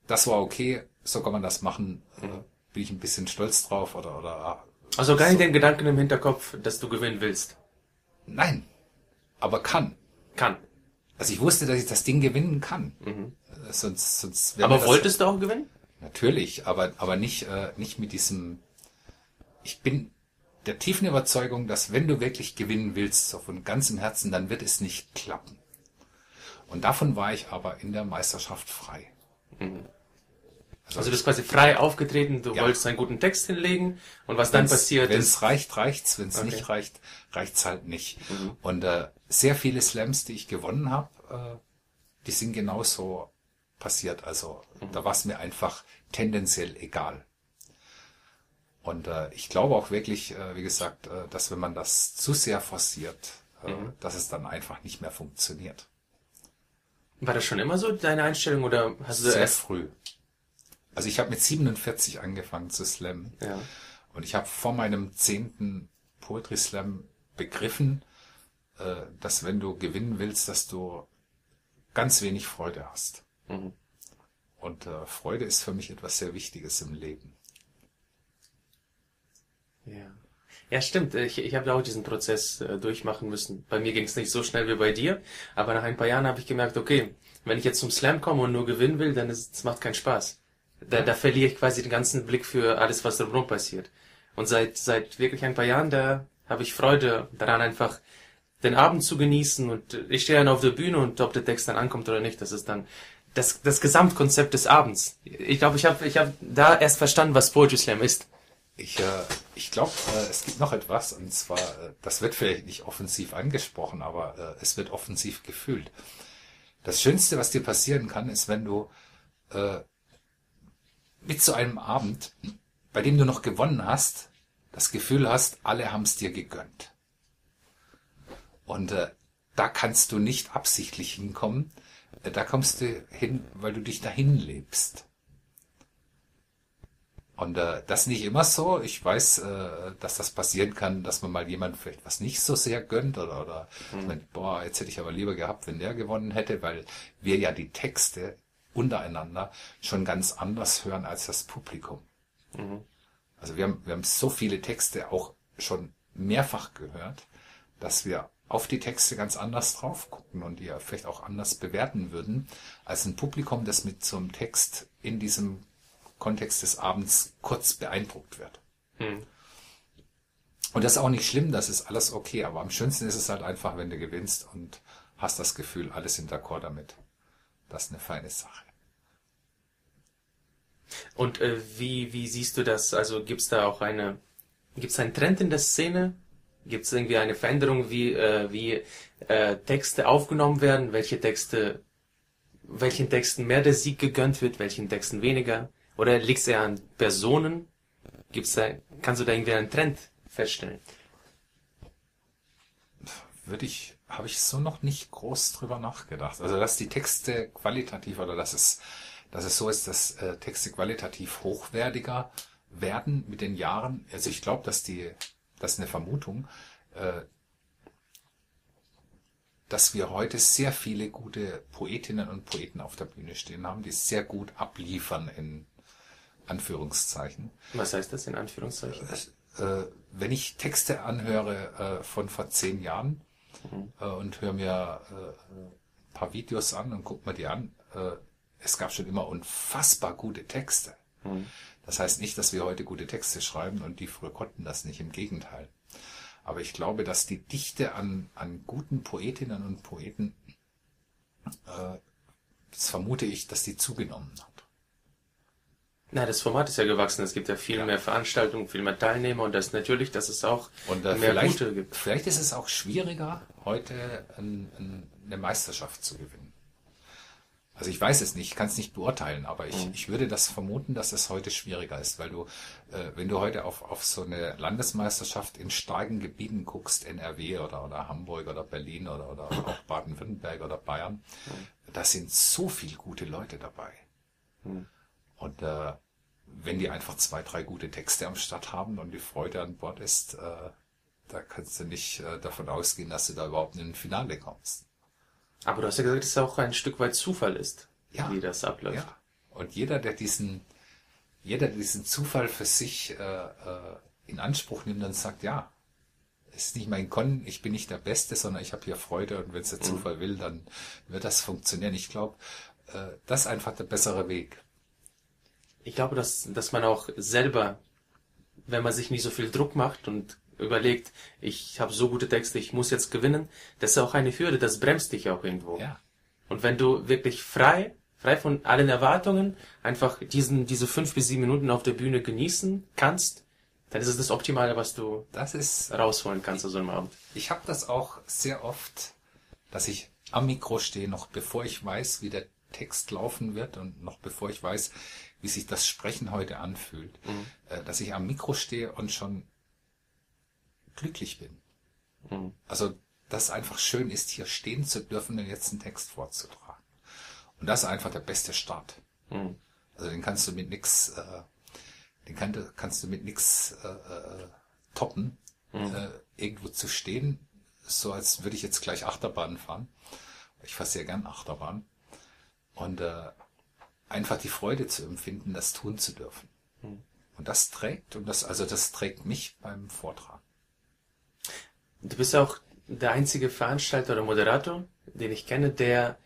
das war okay, so kann man das machen. Äh, bin ich ein bisschen stolz drauf oder oder ah, Also gar nicht den Gedanken im Hinterkopf, dass du gewinnen willst. nein, aber kann. Kann. Also ich wusste, dass ich das Ding gewinnen kann. Äh, sonst sonst wäre Aber wolltest du auch gewinnen? Natürlich, aber, aber nicht, äh, nicht mit diesem. Ich bin der tiefen Überzeugung, dass wenn du wirklich gewinnen willst, so von ganzem Herzen, dann wird es nicht klappen. Und davon war ich aber in der Meisterschaft frei. Also du bist quasi frei aufgetreten, du Ja. wolltest einen guten Text hinlegen und was dann passiert Wenn ist. es reicht, reicht's. Wenn es Okay. nicht reicht, reicht's halt nicht. Und äh, sehr viele Slams, die ich gewonnen habe, äh, die sind genauso passiert. Also da war es mir einfach tendenziell egal. Und äh, ich glaube auch wirklich, äh, wie gesagt, äh, dass wenn man das zu sehr forciert, äh, dass es dann einfach nicht mehr funktioniert. War das schon immer so deine Einstellung oder hast du Sehr erst früh. Also ich habe mit 47 angefangen zu slammen. ja. Und ich habe vor meinem zehnten Poetry Slam begriffen, äh, dass wenn du gewinnen willst, dass du ganz wenig Freude hast. Mhm. Und äh, Freude ist für mich etwas sehr Wichtiges im Leben. Ja. Ja, stimmt. Ich, ich habe auch diesen Prozess äh, durchmachen müssen. Bei mir ging es nicht so schnell wie bei dir, aber nach ein paar Jahren habe ich gemerkt, okay, wenn ich jetzt zum Slam komme und nur gewinnen will, dann ist es macht keinen Spaß. Da, da verliere ich quasi den ganzen Blick für alles, was drumherum passiert. Und seit seit wirklich ein paar Jahren, da habe ich Freude daran, einfach den Abend zu genießen und äh, ich stehe dann auf der Bühne und ob der Text dann ankommt oder nicht, das ist dann das, das Gesamtkonzept des Abends. Ich glaube, ich habe ich hab da erst verstanden, was Poetry Slam ist. Ich, äh, ich glaube, äh, es gibt noch etwas, und zwar, äh, das wird vielleicht nicht offensiv angesprochen, aber äh, es wird offensiv gefühlt. Das Schönste, was dir passieren kann, ist, wenn du äh, mit so einem Abend, bei dem du noch gewonnen hast, das Gefühl hast, alle haben es dir gegönnt. Und äh, da kannst du nicht absichtlich hinkommen, äh, da kommst du hin, weil du dich dahin lebst. Und äh, das nicht immer so. Ich weiß, äh, dass das passieren kann, dass man mal jemand vielleicht was nicht so sehr gönnt oder, oder mhm. meint, boah, jetzt hätte ich aber lieber gehabt, wenn der gewonnen hätte, weil wir ja die Texte untereinander schon ganz anders hören als das Publikum. Mhm. Also wir haben, wir haben so viele Texte auch schon mehrfach gehört, dass wir auf die Texte ganz anders drauf gucken und die ja vielleicht auch anders bewerten würden, als ein Publikum, das mit so einem Text in diesem Kontext des Abends kurz beeindruckt wird. Hm. Und das ist auch nicht schlimm, das ist alles okay, aber am schönsten ist es halt einfach, wenn du gewinnst und hast das Gefühl, alle sind d'accord damit. Das ist eine feine Sache. Und äh, wie, wie siehst du das? Also gibt es da auch eine, gibt es einen Trend in der Szene? Gibt es irgendwie eine Veränderung, wie, äh, wie äh, Texte aufgenommen werden? Welche Texte, welchen Texten mehr der Sieg gegönnt wird, welchen Texten weniger? Oder liegt es eher an Personen? Gibt's da, kannst du da irgendwie einen Trend feststellen? Würde ich, habe ich so noch nicht groß drüber nachgedacht. Also, dass die Texte qualitativ oder dass es, dass es so ist, dass äh, Texte qualitativ hochwertiger werden mit den Jahren. Also ich glaube, dass die, das ist eine Vermutung, äh, dass wir heute sehr viele gute Poetinnen und Poeten auf der Bühne stehen haben, die sehr gut abliefern in Anführungszeichen. Was heißt das in Anführungszeichen? Äh, wenn ich Texte anhöre äh, von vor zehn Jahren mhm. äh, und höre mir äh, ein paar Videos an und gucke mir die an, äh, es gab schon immer unfassbar gute Texte. Mhm. Das heißt nicht, dass wir heute gute Texte schreiben und die früher konnten das nicht, im Gegenteil. Aber ich glaube, dass die Dichte an, an guten Poetinnen und Poeten, äh, das vermute ich, dass die zugenommen hat. Na, das Format ist ja gewachsen. Es gibt ja viel ja. mehr Veranstaltungen, viel mehr Teilnehmer und das natürlich, dass es auch und, äh, mehr gute gibt. Vielleicht ist es auch schwieriger, heute ein, ein, eine Meisterschaft zu gewinnen. Also ich weiß es nicht, ich kann es nicht beurteilen, aber ich, mhm. ich würde das vermuten, dass es heute schwieriger ist, weil du, äh, wenn du heute auf, auf so eine Landesmeisterschaft in starken Gebieten guckst, NRW oder, oder Hamburg oder Berlin oder, oder auch Baden-Württemberg oder Bayern, mhm. da sind so viele gute Leute dabei. Mhm. Und äh, wenn die einfach zwei, drei gute Texte am Start haben und die Freude an Bord ist, äh, da kannst du nicht äh, davon ausgehen, dass du da überhaupt in ein Finale kommst. Aber du hast ja gesagt, dass es auch ein Stück weit Zufall ist, ja, wie das abläuft. Ja. Und jeder, der diesen, jeder, der diesen Zufall für sich äh, äh, in Anspruch nimmt und sagt, ja, es ist nicht mein Können, ich bin nicht der Beste, sondern ich habe hier Freude und wenn es der mhm. Zufall will, dann wird das funktionieren. Ich glaube, äh, das ist einfach der bessere Weg ich glaube, dass, dass man auch selber, wenn man sich nicht so viel Druck macht und überlegt, ich habe so gute Texte, ich muss jetzt gewinnen, das ist auch eine Hürde, das bremst dich auch irgendwo. Ja. Und wenn du wirklich frei, frei von allen Erwartungen, einfach diesen, diese fünf bis sieben Minuten auf der Bühne genießen kannst, dann ist es das Optimale, was du das ist, rausholen kannst aus so einem Abend. Ich habe das auch sehr oft, dass ich am Mikro stehe, noch bevor ich weiß, wie der Text laufen wird und noch bevor ich weiß, wie sich das Sprechen heute anfühlt, mhm. äh, dass ich am Mikro stehe und schon glücklich bin. Mhm. Also, dass es einfach schön ist, hier stehen zu dürfen und jetzt einen Text vorzutragen. Und das ist einfach der beste Start. Mhm. Also den kannst du mit nix, äh, den kann, kannst du mit nix äh, äh, toppen, mhm. äh, irgendwo zu stehen, so als würde ich jetzt gleich Achterbahn fahren. Ich fahre sehr gern Achterbahn. Und äh, einfach die Freude zu empfinden, das tun zu dürfen. Hm. Und das trägt, und das, also das trägt mich beim Vortrag. Du bist auch der einzige Veranstalter oder Moderator, den ich kenne, der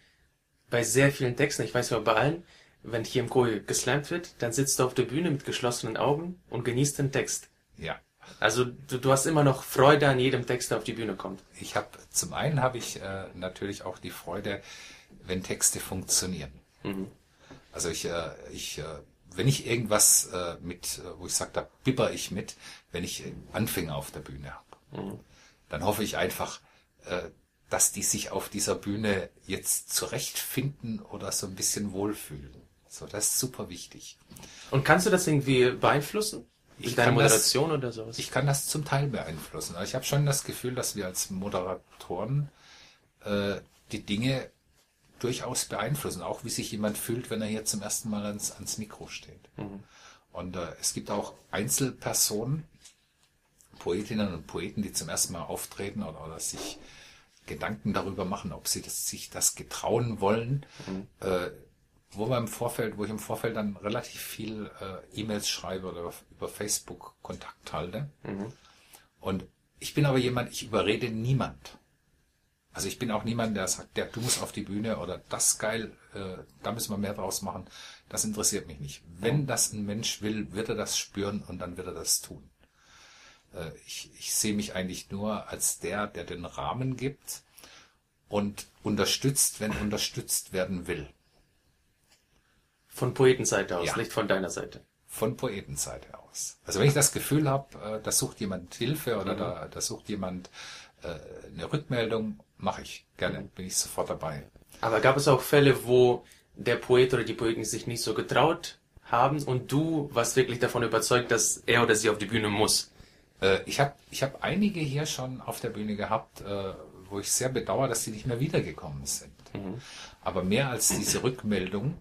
bei sehr vielen Texten, ich weiß aber bei allen, wenn hier im Chor geslammt wird, dann sitzt du auf der Bühne mit geschlossenen Augen und genießt den Text. Ja. Also du, du hast immer noch Freude an jedem Text, der auf die Bühne kommt. Ich habe zum einen habe ich äh, natürlich auch die Freude, wenn Texte funktionieren. Mhm. Also ich, äh, ich äh, wenn ich irgendwas äh, mit, äh, wo ich sage, da bibber ich mit, wenn ich Anfänger auf der Bühne habe, mhm. dann hoffe ich einfach, äh, dass die sich auf dieser Bühne jetzt zurechtfinden oder so ein bisschen wohlfühlen. So, das ist super wichtig. Und kannst du das irgendwie beeinflussen? Ich deine Moderation das, oder sowas? Ich kann das zum Teil beeinflussen. Aber ich habe schon das Gefühl, dass wir als Moderatoren äh, die Dinge durchaus beeinflussen, auch wie sich jemand fühlt, wenn er hier zum ersten Mal ans, ans Mikro steht. Und äh, es gibt auch Einzelpersonen, Poetinnen und Poeten, die zum ersten Mal auftreten oder, oder sich Gedanken darüber machen, ob sie das, sich das getrauen wollen. Äh, wo wir im Vorfeld, wo ich im Vorfeld dann relativ viel äh, E-Mails schreibe oder über Facebook Kontakt halte. Und ich bin aber jemand, ich überrede niemand. Also ich bin auch niemand, der sagt, der, du musst auf die Bühne oder das geil, äh, da müssen wir mehr draus machen. Das interessiert mich nicht. Wenn das ein Mensch will, wird er das spüren und dann wird er das tun. Äh, ich, ich sehe mich eigentlich nur als der, der den Rahmen gibt und unterstützt, wenn unterstützt werden will. Von Poetenseite aus, Ja. nicht von deiner Seite. Von Poetenseite aus. Also wenn ich das Gefühl habe, äh, da sucht jemand Hilfe oder da, da sucht jemand äh, eine Rückmeldung, mache ich gerne, bin ich sofort dabei. Aber gab es auch Fälle, wo der Poet oder die Poetin sich nicht so getraut haben und du warst wirklich davon überzeugt, dass er oder sie auf die Bühne muss? Äh, ich habe ich hab einige hier schon auf der Bühne gehabt, äh, wo ich sehr bedauere, dass sie nicht mehr wiedergekommen sind. Aber mehr als diese Rückmeldung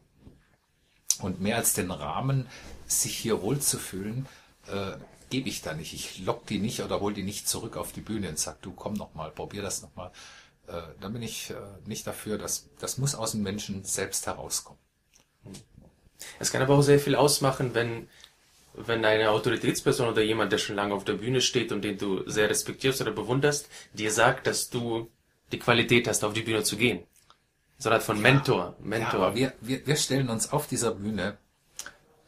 und mehr als den Rahmen, sich hier wohlzufühlen, äh, gebe ich da nicht. Ich lock die nicht oder hol die nicht zurück auf die Bühne und sag, du komm noch mal, probier das noch mal. Äh, da bin ich äh, nicht dafür. Das, das muss aus dem Menschen selbst herauskommen. Es kann aber auch sehr viel ausmachen, wenn, wenn eine Autoritätsperson oder jemand, der schon lange auf der Bühne steht und den du sehr respektierst oder bewunderst, dir sagt, dass du die Qualität hast, auf die Bühne zu gehen. So eine Art von Mentor. Ja, Mentor. aber wir, wir, wir stellen uns auf dieser Bühne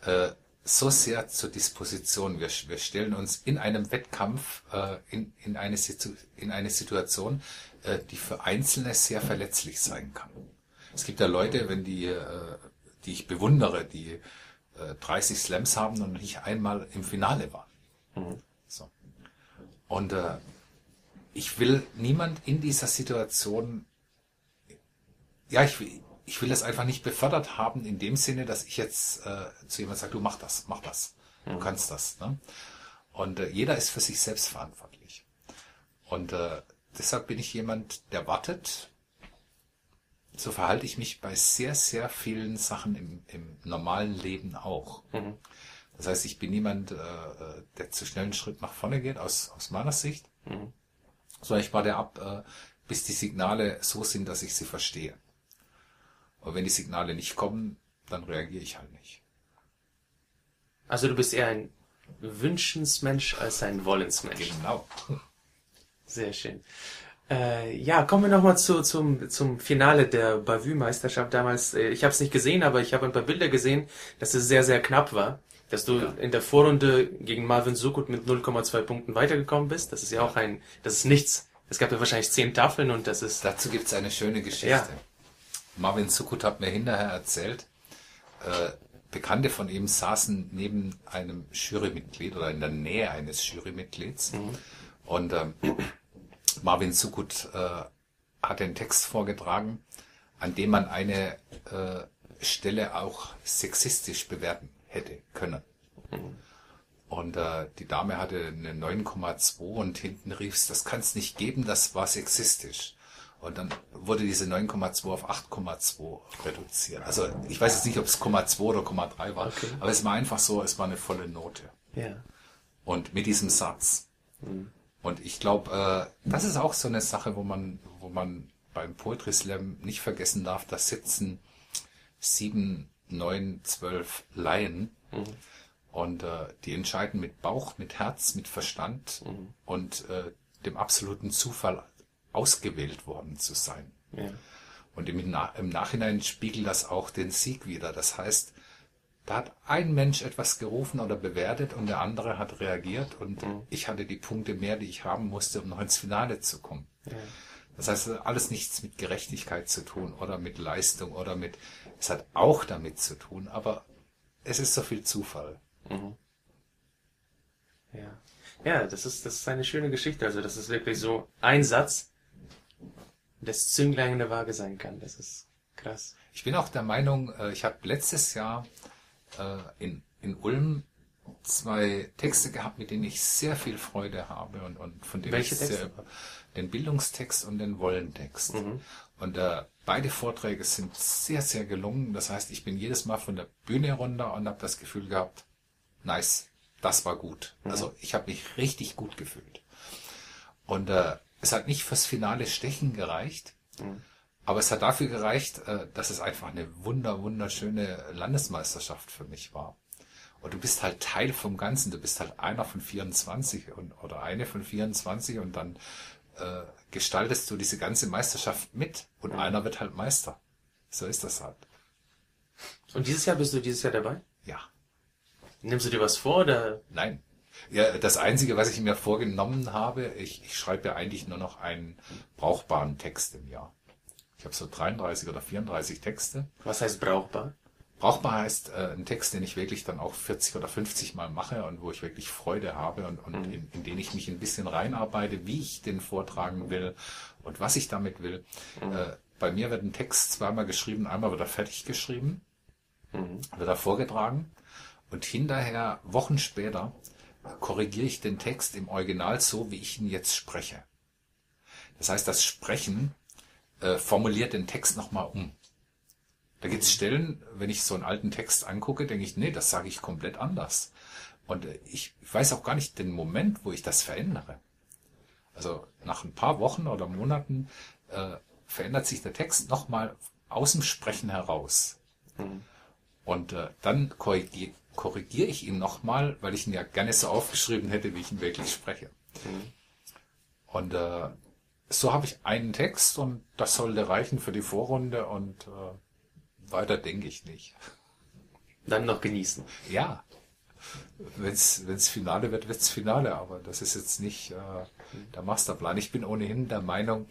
äh, so sehr zur Disposition. Wir, wir stellen uns in einem Wettkampf äh, in, in, eine, Situ in eine Situation, äh, die für Einzelne sehr verletzlich sein kann. Es gibt ja Leute, wenn die, äh, die ich bewundere, die äh, 30 Slams haben und nicht einmal im Finale waren. So. Und äh, ich will niemand in dieser Situation ja, ich, will- ich will das einfach nicht befördert haben in dem Sinne, dass ich jetzt äh, zu jemand sage, du mach das, mach das, du kannst das. Ne? Und äh, jeder ist für sich selbst verantwortlich. Und äh, deshalb bin ich jemand, der wartet. So verhalte ich mich bei sehr, sehr vielen Sachen im, im normalen Leben auch. Das heißt, ich bin niemand, äh, der zu schnell einen Schritt nach vorne geht, aus, aus meiner Sicht, sondern ich warte ab, äh, bis die Signale so sind, dass ich sie verstehe. Und wenn die Signale nicht kommen, dann reagiere ich halt nicht. Also du bist eher ein Wünschensmensch als ein Wollensmensch. Genau. Sehr schön. Äh, ja, kommen wir nochmal zu, zum, zum Finale der Bavü-Meisterschaft damals. Äh, ich habe es nicht gesehen, aber ich habe ein paar Bilder gesehen, dass es sehr, sehr knapp war. Dass du Ja. in der Vorrunde gegen Marvin Sukut mit 0,2 Punkten weitergekommen bist. Das ist ja auch ein, das ist nichts. Es gab ja wahrscheinlich zehn Tafeln und das ist, Dazu gibt's eine schöne Geschichte. Ja. Marvin Sukut hat mir hinterher erzählt, äh, Bekannte von ihm saßen neben einem Jurymitglied oder in der Nähe eines Jurymitglieds. Und ähm, Marvin Sukut äh, hat den Text vorgetragen, an dem man eine äh, Stelle auch sexistisch bewerten hätte können. Und äh, die Dame hatte eine 9,2 und hinten rief's, das kann's nicht geben, das war sexistisch. Und dann wurde diese 9,2 auf 8,2 reduziert. Also ich weiß jetzt nicht, ob es 0,2 oder 0,3 war, Okay. aber es war einfach so, es war eine volle Note. ja. Und mit diesem Satz. Und ich glaube, äh, das ist auch so eine Sache, wo man, wo man beim Poetry Slam nicht vergessen darf, da sitzen sieben, neun, zwölf Laien und äh, die entscheiden mit Bauch, mit Herz, mit Verstand und äh, dem absoluten Zufall ausgewählt worden zu sein. ja. Und im, im Nachhinein spiegelt das auch den Sieg wieder. Das heißt, da hat ein Mensch etwas gerufen oder bewertet und der andere hat reagiert und ich hatte die Punkte mehr, die ich haben musste, um noch ins Finale zu kommen. Das heißt, alles nichts mit Gerechtigkeit zu tun oder mit Leistung oder mit, es hat auch damit zu tun, aber es ist so viel Zufall. Ja. Ja, das ist, das ist eine schöne Geschichte. Also, das ist wirklich so ein Satz, das Zünglein in der Waage sein kann. Das ist krass. Ich bin auch der Meinung, äh, ich habe letztes Jahr äh, in, in Ulm zwei Texte gehabt, mit denen ich sehr viel Freude habe und, und von denen Welche ich sehr über den Bildungstext und den Wollentext. Und äh, beide Vorträge sind sehr, sehr gelungen. Das heißt, ich bin jedes Mal von der Bühne runter und habe das Gefühl gehabt, nice, das war gut. Also ich habe mich richtig gut gefühlt. Und äh, es hat nicht fürs finale Stechen gereicht, aber es hat dafür gereicht, äh, dass es einfach eine wunder, wunderschöne Landesmeisterschaft für mich war. Und du bist halt Teil vom Ganzen. Du bist halt einer von 24 und, oder eine von 24 und dann äh, gestaltest du diese ganze Meisterschaft mit und einer wird halt Meister. So ist das halt. Und dieses Jahr bist du dieses Jahr dabei? Ja. Nimmst du dir was vor oder? Nein. Ja, das Einzige, was ich mir vorgenommen habe, ich, ich schreibe ja eigentlich nur noch einen brauchbaren Text im Jahr. Ich habe so 33 oder 34 Texte. Was heißt brauchbar? Brauchbar heißt äh, ein Text, den ich wirklich dann auch 40 oder 50 Mal mache und wo ich wirklich Freude habe und, und in, in den ich mich ein bisschen reinarbeite, wie ich den vortragen will und was ich damit will. Äh, bei mir wird ein Text zweimal geschrieben, einmal wird er fertig geschrieben, wird er vorgetragen und hinterher, Wochen später, korrigiere ich den Text im Original so, wie ich ihn jetzt spreche. Das heißt, das Sprechen äh, formuliert den Text nochmal um. Da gibt es Stellen, wenn ich so einen alten Text angucke, denke ich, nee, das sage ich komplett anders. Und äh, ich weiß auch gar nicht den Moment, wo ich das verändere. Also nach ein paar Wochen oder Monaten äh, verändert sich der Text nochmal aus dem Sprechen heraus. Und äh, dann korrigiere korrigier ich ihn nochmal, weil ich ihn ja gerne so aufgeschrieben hätte, wie ich ihn wirklich spreche. Und äh, so habe ich einen Text und das sollte reichen für die Vorrunde und äh, weiter denke ich nicht. Dann noch genießen. Ja, wenn's wenn's Finale wird, wird's Finale, aber das ist jetzt nicht äh, der Masterplan. Ich bin ohnehin der Meinung,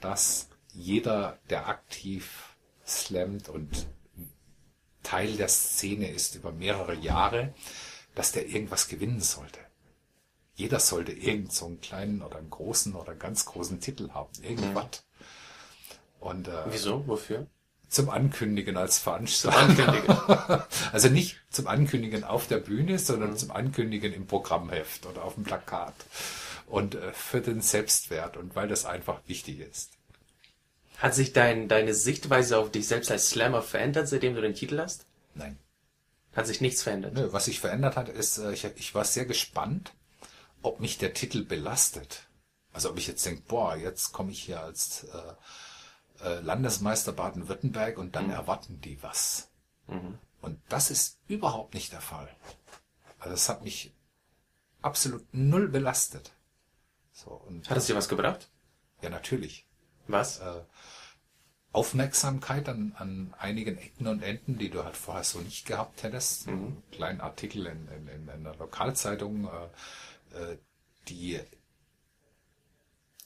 dass jeder, der aktiv slammt und Teil der Szene ist über mehrere Jahre, dass der irgendwas gewinnen sollte. Jeder sollte irgend so einen kleinen oder einen großen oder einen ganz großen Titel haben. Irgendwas. Und äh, Wieso? Wofür? zum Ankündigen als Veranstalter. Ankündigen. [laughs] Also nicht zum Ankündigen auf der Bühne, sondern zum Ankündigen im Programmheft oder auf dem Plakat. Und äh, für den Selbstwert und weil das einfach wichtig ist. Hat sich dein, deine Sichtweise auf dich selbst als Slammer verändert, seitdem du den Titel hast? Nein. Hat sich nichts verändert. Nö, was sich verändert hat, ist, äh, ich, ich war sehr gespannt, ob mich der Titel belastet. Also ob ich jetzt denke, boah, jetzt komme ich hier als äh, äh, Landesmeister Baden-Württemberg und dann erwarten die was. Und das ist überhaupt nicht der Fall. Also es hat mich absolut null belastet. So, und Hat es dir was gebracht? ja, natürlich. Was? Aufmerksamkeit an, an einigen Ecken und Enden, die du halt vorher so nicht gehabt hättest. Einen kleinen Artikel in, in, in einer Lokalzeitung, äh, äh, die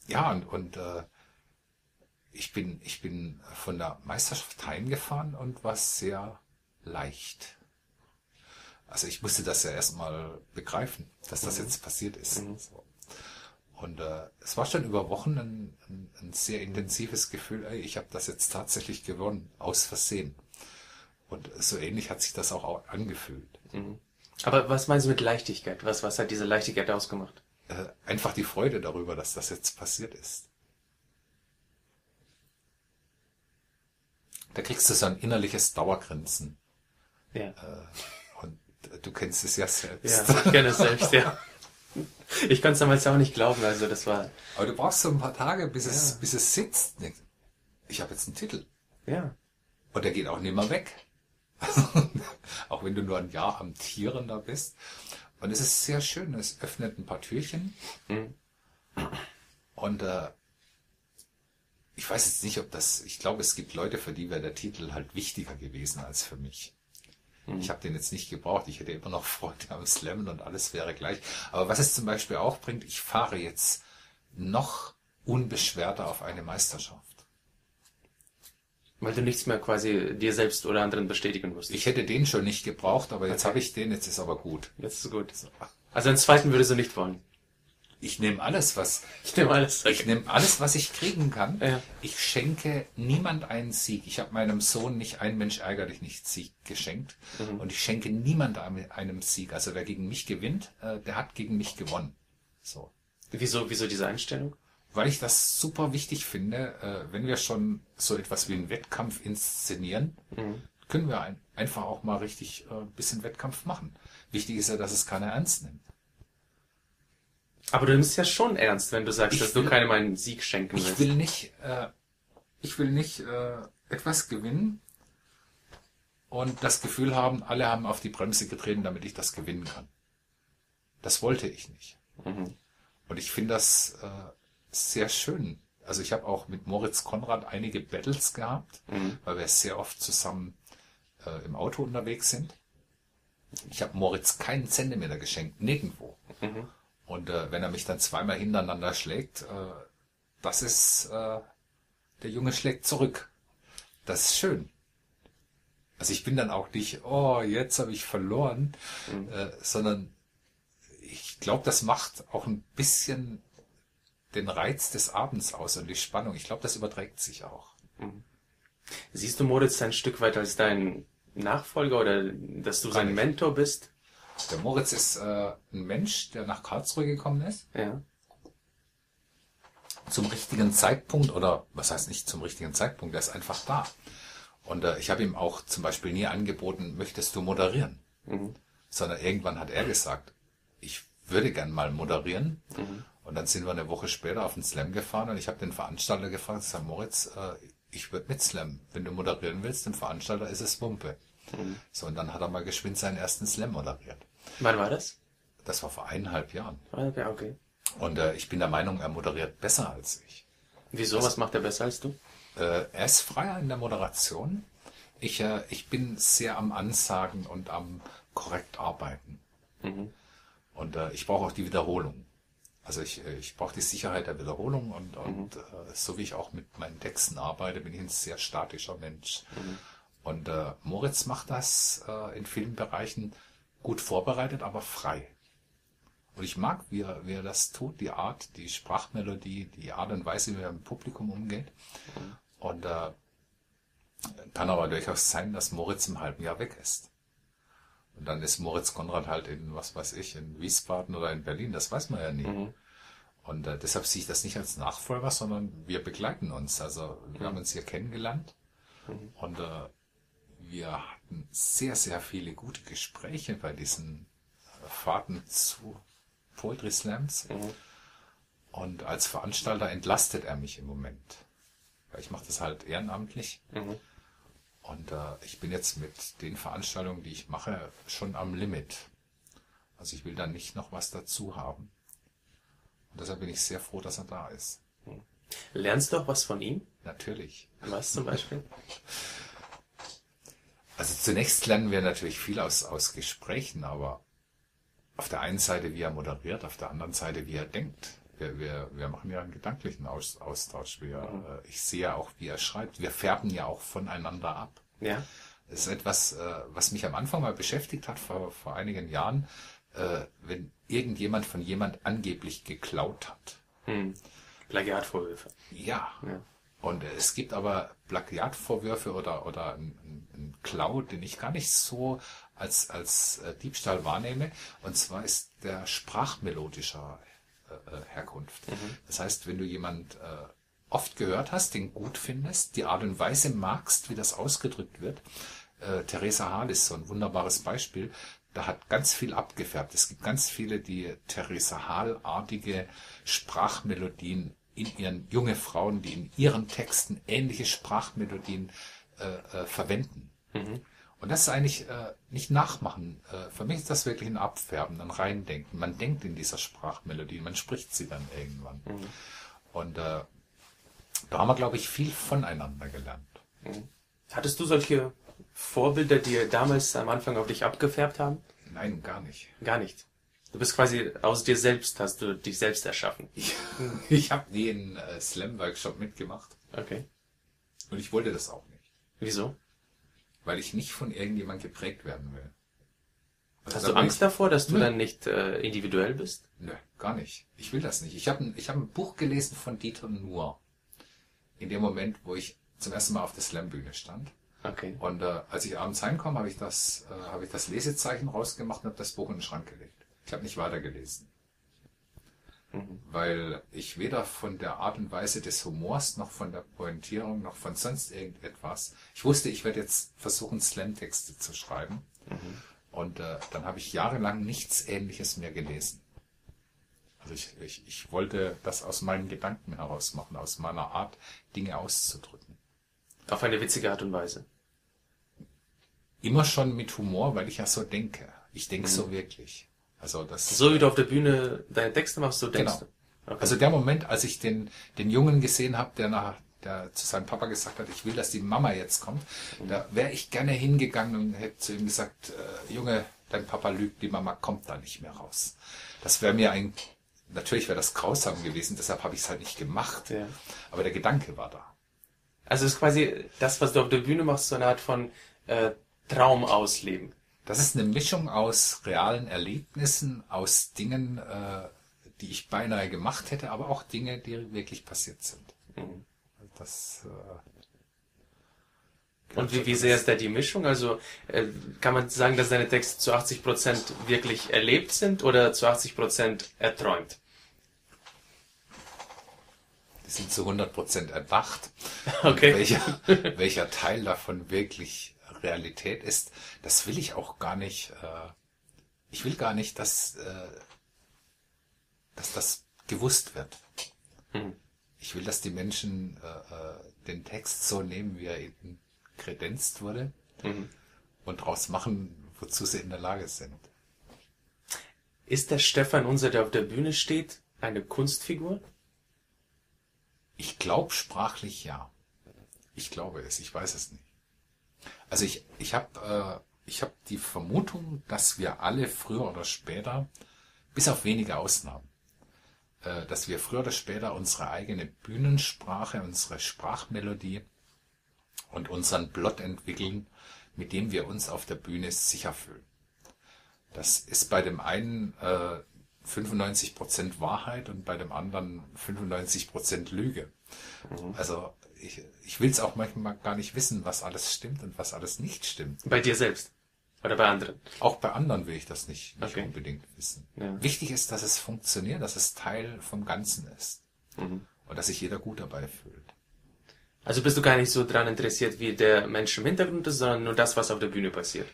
ja und, und äh, ich bin ich bin von der Meisterschaft heimgefahren und war sehr leicht. Also ich musste das ja erstmal begreifen, dass das jetzt passiert ist. So. Und äh, es war schon über Wochen ein, ein, ein sehr intensives Gefühl, ey, ich habe das jetzt tatsächlich gewonnen, aus Versehen. Und so ähnlich hat sich das auch au- angefühlt. Aber was meinst du mit Leichtigkeit? Was, was hat diese Leichtigkeit ausgemacht? Äh, einfach die Freude darüber, dass das jetzt passiert ist. Da kriegst du so ein innerliches Dauergrinsen. Ja. Und äh, du kennst es ja selbst. Ja, ich kenne es selbst, ja. Ich konnte es damals auch nicht glauben, also das war, Aber du brauchst so ein paar Tage, bis, es, Ja. bis es sitzt. Ich habe jetzt einen Titel. ja. Und der geht auch nicht mehr weg. Auch wenn du nur ein Jahr amtierender bist. Und es ist sehr schön. Es öffnet ein paar Türchen. Und äh, ich weiß jetzt nicht, ob das. Ich glaube, es gibt Leute, für die wäre der Titel halt wichtiger gewesen als für mich. Ich habe den jetzt nicht gebraucht. Ich hätte immer noch Freude am Slammen und alles wäre gleich. Aber was es zum Beispiel auch bringt, ich fahre jetzt noch unbeschwerter auf eine Meisterschaft. Weil du nichts mehr quasi dir selbst oder anderen bestätigen musst. Ich hätte den schon nicht gebraucht, aber jetzt habe ich den, jetzt ist aber gut. Jetzt ist gut. Also einen zweiten würdest du nicht wollen. Ich nehme alles, was [laughs] Ich nehme alles. ich nehme alles, was ich kriegen kann. Ja. Ich schenke niemand einen Sieg. Ich habe meinem Sohn nicht ein Mensch ärger dich nicht Sieg geschenkt und ich schenke niemand einem einem Sieg. Also wer gegen mich gewinnt, äh, der hat gegen mich gewonnen. So. Wieso, wieso diese Einstellung? Weil ich das super wichtig finde, äh, wenn wir schon so etwas wie einen Wettkampf inszenieren, Mhm. können wir ein, einfach auch mal richtig äh, ein bisschen Wettkampf machen. Wichtig ist ja, dass es keiner ernst nimmt. Aber du nimmst ja schon ernst, wenn du sagst, Ich dass will- du keinem einen Sieg schenken Ich willst. will nicht, äh, ich will nicht äh, etwas gewinnen und das Gefühl haben, alle haben auf die Bremse getreten, damit ich das gewinnen kann. Das wollte ich nicht. Mhm. Und ich finde das äh, sehr schön. Also ich habe auch mit Moritz Konrad einige Battles gehabt, Mhm. weil wir sehr oft zusammen äh, im Auto unterwegs sind. Ich habe Moritz keinen Zentimeter geschenkt, nirgendwo. Mhm. Und äh, wenn er mich dann zweimal hintereinander schlägt, äh, das ist, äh, der Junge schlägt zurück. Das ist schön. Also ich bin dann auch nicht, oh, jetzt habe ich verloren, äh, sondern ich glaube, das macht auch ein bisschen den Reiz des Abends aus und die Spannung. Ich glaube, das überträgt sich auch. Siehst du Moritz ein Stück weit als dein Nachfolger oder dass du sein. Mentor bist? Der Moritz ist äh, ein Mensch, der nach Karlsruhe gekommen ist. Ja. zum richtigen Zeitpunkt oder was heißt nicht zum richtigen Zeitpunkt, der ist einfach da. Und äh, ich habe ihm auch zum Beispiel nie angeboten, möchtest du moderieren? Mhm. Sondern irgendwann hat er gesagt, ich würde gern mal moderieren. Mhm. Und dann sind wir eine Woche später auf den Slam gefahren und ich habe den Veranstalter gefragt, sag Moritz, äh, ich würde mit Slam. Wenn du moderieren willst, dem Veranstalter ist es Wumpe. Mhm. So, und dann hat er mal geschwind seinen ersten Slam moderiert. Wann war das? Das war vor eineinhalb Jahren. Ah, Ja, okay. Und äh, ich bin der Meinung, er moderiert besser als ich. Wieso? Was macht er besser als du? Äh, er ist freier in der Moderation. Ich, äh, ich bin sehr am Ansagen und am korrekt arbeiten. Mhm. Und äh, ich brauche auch die Wiederholung. Also ich, äh, ich brauche die Sicherheit der Wiederholung und, und äh, so wie ich auch mit meinen Texten arbeite, bin ich ein sehr statischer Mensch. Und äh, Moritz macht das äh, in vielen Bereichen gut vorbereitet, aber frei. Und ich mag, wie er, wie er das tut, die Art, die Sprachmelodie, die Art und Weise, wie er mit dem Publikum umgeht. Und äh, kann aber durchaus sein, dass Moritz im halben Jahr weg ist. Und dann ist Moritz Konrad halt in, was weiß ich, in Wiesbaden oder in Berlin, das weiß man ja nie. Mhm. Und äh, deshalb sehe ich das nicht als Nachfolger, sondern wir begleiten uns. Also wir haben uns hier kennengelernt und äh, wir hatten sehr, sehr viele gute Gespräche bei diesen äh, Fahrten zu Poetry Slams. Und als Veranstalter entlastet er mich im Moment. Weil ich mache das halt ehrenamtlich. Mhm. Und äh, ich bin jetzt mit den Veranstaltungen, die ich mache, schon am Limit. Also ich will da nicht noch was dazu haben. Und deshalb bin ich sehr froh, dass er da ist. Lernst du auch was von ihm? Natürlich. Was zum Beispiel? [laughs] Also zunächst lernen wir natürlich viel aus, aus Gesprächen, aber auf der einen Seite, wie er moderiert, auf der anderen Seite, wie er denkt. Wir, wir, wir machen ja einen gedanklichen Aus, Austausch. Wir, äh, ich sehe ja auch, wie er schreibt. Wir färben ja auch voneinander ab. Ja. Das ist etwas, äh, was mich am Anfang mal beschäftigt hat, vor, vor einigen Jahren, äh, wenn irgendjemand von jemand angeblich geklaut hat. Hm. Plagiatvorwürfe. Ja. Ja. Und es gibt aber Plagiatvorwürfe oder, oder einen, einen Klau, den ich gar nicht so als, als äh, Diebstahl wahrnehme. Und zwar ist der sprachmelodischer Herkunft. Das heißt, wenn du jemand äh, oft gehört hast, den gut findest, die Art und Weise magst, wie das ausgedrückt wird. Äh, Theresa Hall ist so ein wunderbares Beispiel. Da hat ganz viel abgefärbt. Es gibt ganz viele, die Theresa Hall-artige Sprachmelodien in ihren junge Frauen, die in ihren Texten ähnliche Sprachmelodien äh, äh, verwenden. Und das ist eigentlich äh, nicht nachmachen. Äh, für mich ist das wirklich ein Abfärben, ein Reindenken. Man denkt in dieser Sprachmelodie, man spricht sie dann irgendwann. Und äh, da haben wir, glaube ich, viel voneinander gelernt. Hattest du solche Vorbilder, die damals am Anfang auf dich abgefärbt haben? Nein, gar nicht. Gar nicht. Du bist quasi aus dir selbst, hast du dich selbst erschaffen. [laughs] Ich, ich habe nie einen äh, Slam-Workshop mitgemacht. Okay. Und ich wollte das auch nicht. Wieso? Weil ich nicht von irgendjemand geprägt werden will. Also Hast du Angst ich, davor, dass du Nö. dann nicht äh, individuell bist? Nö, gar nicht. Ich will das nicht. Ich habe ein, ich hab ein Buch gelesen von Dieter Nuhr. In dem Moment, wo ich zum ersten Mal auf der Slam-Bühne stand. Okay. Und äh, als ich abends heimkam, habe ich das, äh, habe ich das Lesezeichen rausgemacht und habe das Buch in den Schrank gelegt. Ich habe nicht weitergelesen. Weil ich weder von der Art und Weise des Humors, noch von der Pointierung, noch von sonst irgendetwas. Ich wusste, ich werde jetzt versuchen, Slam-Texte zu schreiben. Und äh, dann habe ich jahrelang nichts Ähnliches mehr gelesen. Also ich, ich, ich wollte das aus meinen Gedanken heraus machen, aus meiner Art, Dinge auszudrücken. Auf eine witzige Art und Weise. Immer schon mit Humor, weil ich ja so denke. Ich denke so wirklich. Also das. So wie du auf der Bühne deine Texte machst, so denkst Genau. du. Okay. Also der Moment, als ich den, den Jungen gesehen habe, der nach der zu seinem Papa gesagt hat, ich will, dass die Mama jetzt kommt, da wäre ich gerne hingegangen und hätte zu ihm gesagt, äh, Junge, dein Papa lügt, die Mama kommt da nicht mehr raus. Das wäre mir ein, natürlich wäre das grausam gewesen, deshalb habe ich es halt nicht gemacht. Ja. Aber der Gedanke war da. Also es ist quasi das, was du auf der Bühne machst, so eine Art von äh, Traum ausleben. Das ist eine Mischung aus realen Erlebnissen, aus Dingen, äh, die ich beinahe gemacht hätte, aber auch Dinge, die wirklich passiert sind. Das, äh, Und wie, wie sehr ist da die Mischung? Also äh, kann man sagen, dass deine Texte zu 80 Prozent wirklich erlebt sind oder zu 80 Prozent erträumt? die sind zu 100% erdacht. [laughs] Okay. Welcher, welcher Teil davon wirklich Realität ist, das will ich auch gar nicht. Äh, ich will gar nicht, dass, äh, dass das gewusst wird. Hm. Ich will, dass die Menschen äh, den Text so nehmen, wie er ihnen kredenzt wurde Mhm. und daraus machen, wozu sie in der Lage sind. Ist der Stefan Unser, der auf der Bühne steht, eine Kunstfigur? Ich glaube sprachlich ja. Ich glaube es, ich weiß es nicht. Also ich, ich habe äh, ich hab die Vermutung, dass wir alle früher oder später, bis auf wenige Ausnahmen, äh, dass wir früher oder später unsere eigene Bühnensprache, unsere Sprachmelodie und unseren Plot entwickeln, mit dem wir uns auf der Bühne sicher fühlen. Das ist bei dem einen äh, 95% Wahrheit und bei dem anderen 95% Lüge. Also ich, ich will es auch manchmal gar nicht wissen, was alles stimmt und was alles nicht stimmt. Bei dir selbst? Oder bei anderen? Auch bei anderen will ich das nicht, nicht Okay. unbedingt wissen. Ja. Wichtig ist, dass es funktioniert, dass es Teil vom Ganzen ist. Mhm. Und dass sich jeder gut dabei fühlt. Also bist du gar nicht so dran interessiert, wie der Mensch im Hintergrund ist, sondern nur das, was auf der Bühne passiert.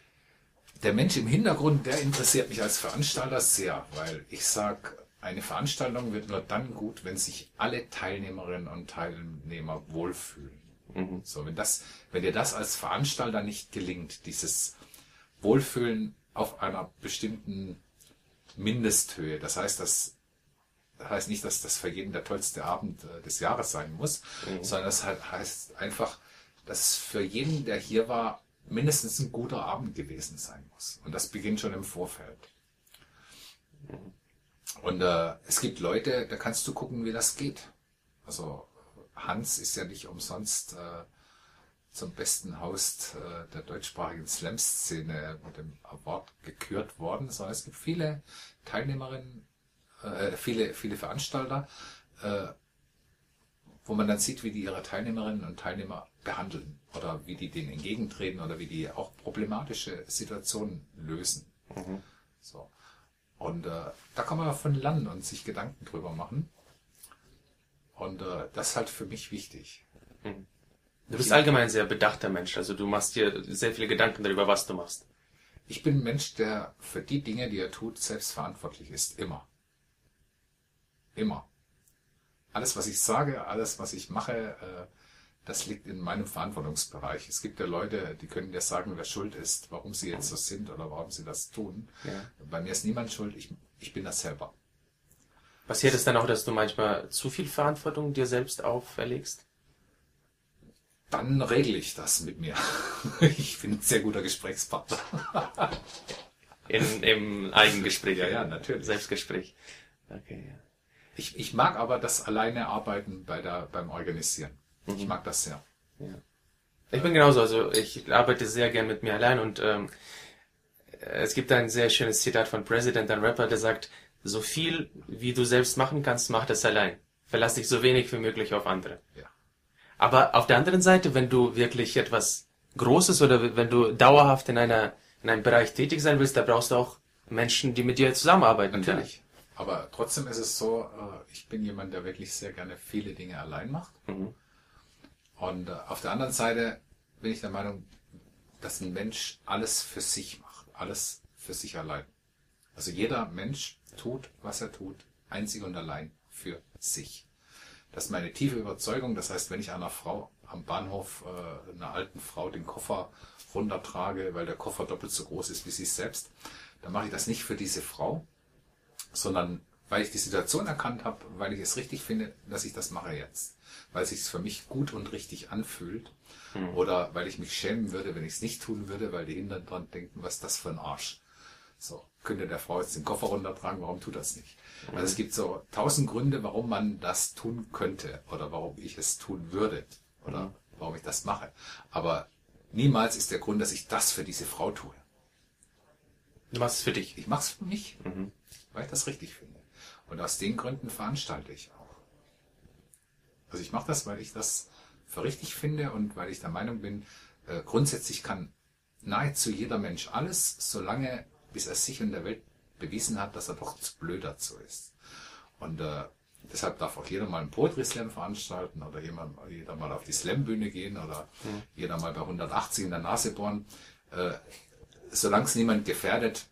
Der Mensch im Hintergrund, der interessiert mich als Veranstalter sehr, weil ich sag, eine Veranstaltung wird nur dann gut, wenn sich alle Teilnehmerinnen und Teilnehmer wohlfühlen. So, wenn das, wenn dir das als Veranstalter nicht gelingt, dieses Wohlfühlen auf einer bestimmten Mindesthöhe, das heißt, das heißt nicht, dass das für jeden der tollste Abend äh, des Jahres sein muss, sondern das heißt einfach, dass für jeden, der hier war, mindestens ein guter Abend gewesen sein muss. Und das beginnt schon im Vorfeld. Und äh, es gibt Leute, da kannst du gucken, wie das geht. Also Hans ist ja nicht umsonst äh, zum besten Host äh, der deutschsprachigen Slam-Szene mit dem Award gekürt worden, sondern es gibt viele Teilnehmerinnen, äh, viele, viele Veranstalter, äh, wo man dann sieht, wie die ihre Teilnehmerinnen und Teilnehmer behandeln oder wie die denen entgegentreten oder wie die auch problematische Situationen lösen. So. Und äh, da kann man davon lernen und sich Gedanken drüber machen. Und äh, das ist halt für mich wichtig. Du bist allgemein ein sehr bedachter Mensch, also du machst dir sehr viele Gedanken darüber, was du machst. Ich bin ein Mensch, der für die Dinge, die er tut, selbst verantwortlich ist. Immer. Immer. Alles, was ich sage, alles, was ich mache, äh, das liegt in meinem Verantwortungsbereich. Es gibt ja Leute, die können dir sagen, wer schuld ist, warum sie jetzt so sind oder warum sie das tun. Ja. Bei mir ist niemand schuld, ich, ich bin das selber. Passiert es dann auch, dass du manchmal zu viel Verantwortung dir selbst auferlegst? Dann regle ich das mit mir. [laughs] Ich bin ein sehr guter Gesprächspartner. [laughs] In, Im Eigengespräch? Ja, ja, natürlich. Selbstgespräch. Okay, ja. Ich, ich mag aber das alleine arbeiten bei der, beim Organisieren. Ich mag das sehr. Ich bin genauso, also ich arbeite sehr gern mit mir allein und ähm, es gibt ein sehr schönes Zitat von President, ein Rapper, der sagt, so viel wie du selbst machen kannst, mach das allein. Verlass dich so wenig wie möglich auf andere. Ja. Aber auf der anderen Seite, wenn du wirklich etwas Großes oder wenn du dauerhaft in einer in einem Bereich tätig sein willst, da brauchst du auch Menschen, die mit dir zusammenarbeiten. Natürlich. aber trotzdem ist es so, äh, ich bin jemand, der wirklich sehr gerne viele Dinge allein macht. Mhm. Und äh, auf der anderen Seite bin ich der Meinung, dass ein Mensch alles für sich macht, alles für sich allein. Also jeder Mensch tut, was er tut, einzig und allein für sich. Das ist meine tiefe Überzeugung. Das heißt, wenn ich einer Frau am Bahnhof, äh, einer alten Frau, den Koffer runtertrage, weil der Koffer doppelt so groß ist wie sie selbst, dann mache ich das nicht für diese Frau, sondern weil ich die Situation erkannt habe, weil ich es richtig finde, dass ich das mache jetzt. Weil es sich für mich gut und richtig anfühlt. Mhm. Oder weil ich mich schämen würde, wenn ich es nicht tun würde, weil die Kinder dran denken, was ist das für ein Arsch. So, könnte der Frau jetzt den Koffer runtertragen, warum tut das nicht? Also es gibt so tausend Gründe, warum man das tun könnte oder warum ich es tun würde oder warum ich das mache. Aber niemals ist der Grund, dass ich das für diese Frau tue. Du machst es für dich. Ich mache es für mich, Mhm. weil ich das richtig finde. Und aus den Gründen veranstalte ich auch. Also ich mache das, weil ich das für richtig finde und weil ich der Meinung bin, äh, grundsätzlich kann nahezu jeder Mensch alles, solange bis er sich und der Welt bewiesen hat, dass er doch zu blöd dazu ist. Und äh, deshalb darf auch jeder mal einen Poetry Slam veranstalten oder jemand, jeder mal auf die Slam-Bühne gehen oder jeder mal bei 180 in der Nase bohren. Äh, solange es niemand gefährdet,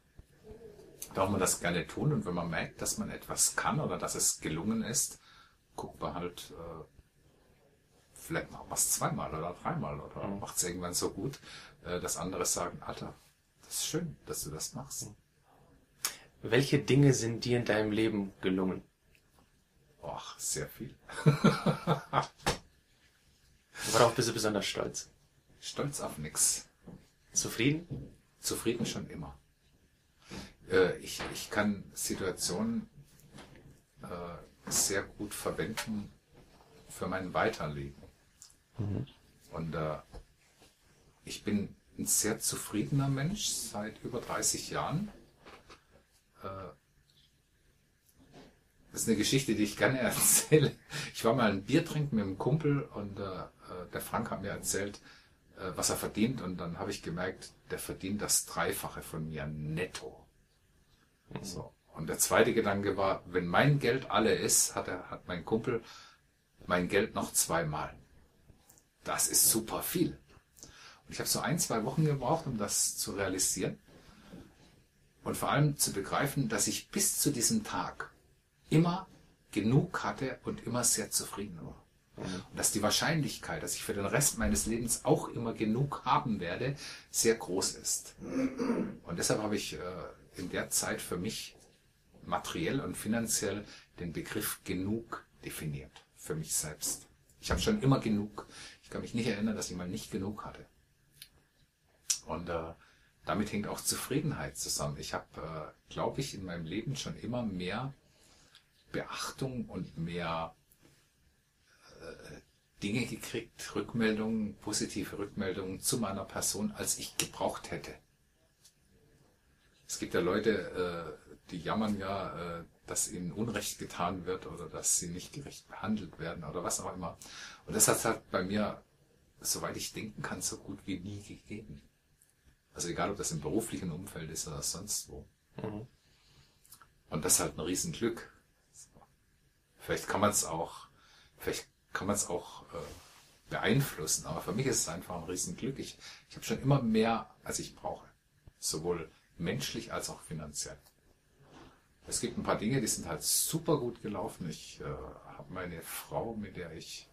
darf man das gerne tun. Und wenn man merkt, dass man etwas kann oder dass es gelungen ist, guckt man halt, äh, vielleicht wir es zweimal oder dreimal oder macht es irgendwann so gut, äh, dass andere sagen, Alter, das ist schön, dass du das machst. Welche Dinge sind dir in deinem Leben gelungen? Och, sehr viel. [laughs] Worauf bist du besonders stolz? Stolz auf nix. Zufrieden? Zufrieden schon immer. Äh, ich, ich kann Situationen äh, sehr gut verwenden für mein Weiterleben. Und äh, ich bin ein sehr zufriedener Mensch seit über 30 Jahren. Äh, das ist eine Geschichte, die ich gerne [laughs] erzähle. Ich war mal ein Bier trinken mit einem Kumpel und äh, äh, der Frank hat mir erzählt, äh, was er verdient und dann habe ich gemerkt, der verdient das Dreifache von mir netto. So. Und der zweite Gedanke war, wenn mein Geld alle ist, hat, er, hat mein Kumpel mein Geld noch zweimal. Das ist super viel. Und ich habe so ein, zwei Wochen gebraucht, um das zu realisieren. Und vor allem zu begreifen, dass ich bis zu diesem Tag immer genug hatte und immer sehr zufrieden war. Und dass die Wahrscheinlichkeit, dass ich für den Rest meines Lebens auch immer genug haben werde, sehr groß ist. Und deshalb habe ich äh, in der Zeit für mich materiell und finanziell den Begriff genug definiert. Für mich selbst. Ich habe schon immer genug. Ich kann mich nicht erinnern, dass ich mal nicht genug hatte. Und äh, damit hängt auch Zufriedenheit zusammen. Ich habe, äh, glaube ich, in meinem Leben schon immer mehr Beachtung und mehr äh, Dinge gekriegt, Rückmeldungen, positive Rückmeldungen zu meiner Person, als ich gebraucht hätte. Es gibt ja Leute, äh, die jammern ja, äh, dass ihnen Unrecht getan wird oder dass sie nicht gerecht behandelt werden oder was auch immer. Und das hat halt bei mir, soweit ich denken kann, so gut wie nie gegeben. Also egal, ob das im beruflichen Umfeld ist oder sonst wo. Mhm. Und das ist halt ein Riesenglück. Vielleicht kann man es auch, vielleicht kann man es auch äh, beeinflussen, aber für mich ist es einfach ein Riesenglück. Ich, ich habe schon immer mehr, als ich brauche. Sowohl menschlich als auch finanziell. Es gibt ein paar Dinge, die sind halt super gut gelaufen. Ich äh, habe meine Frau, mit der ich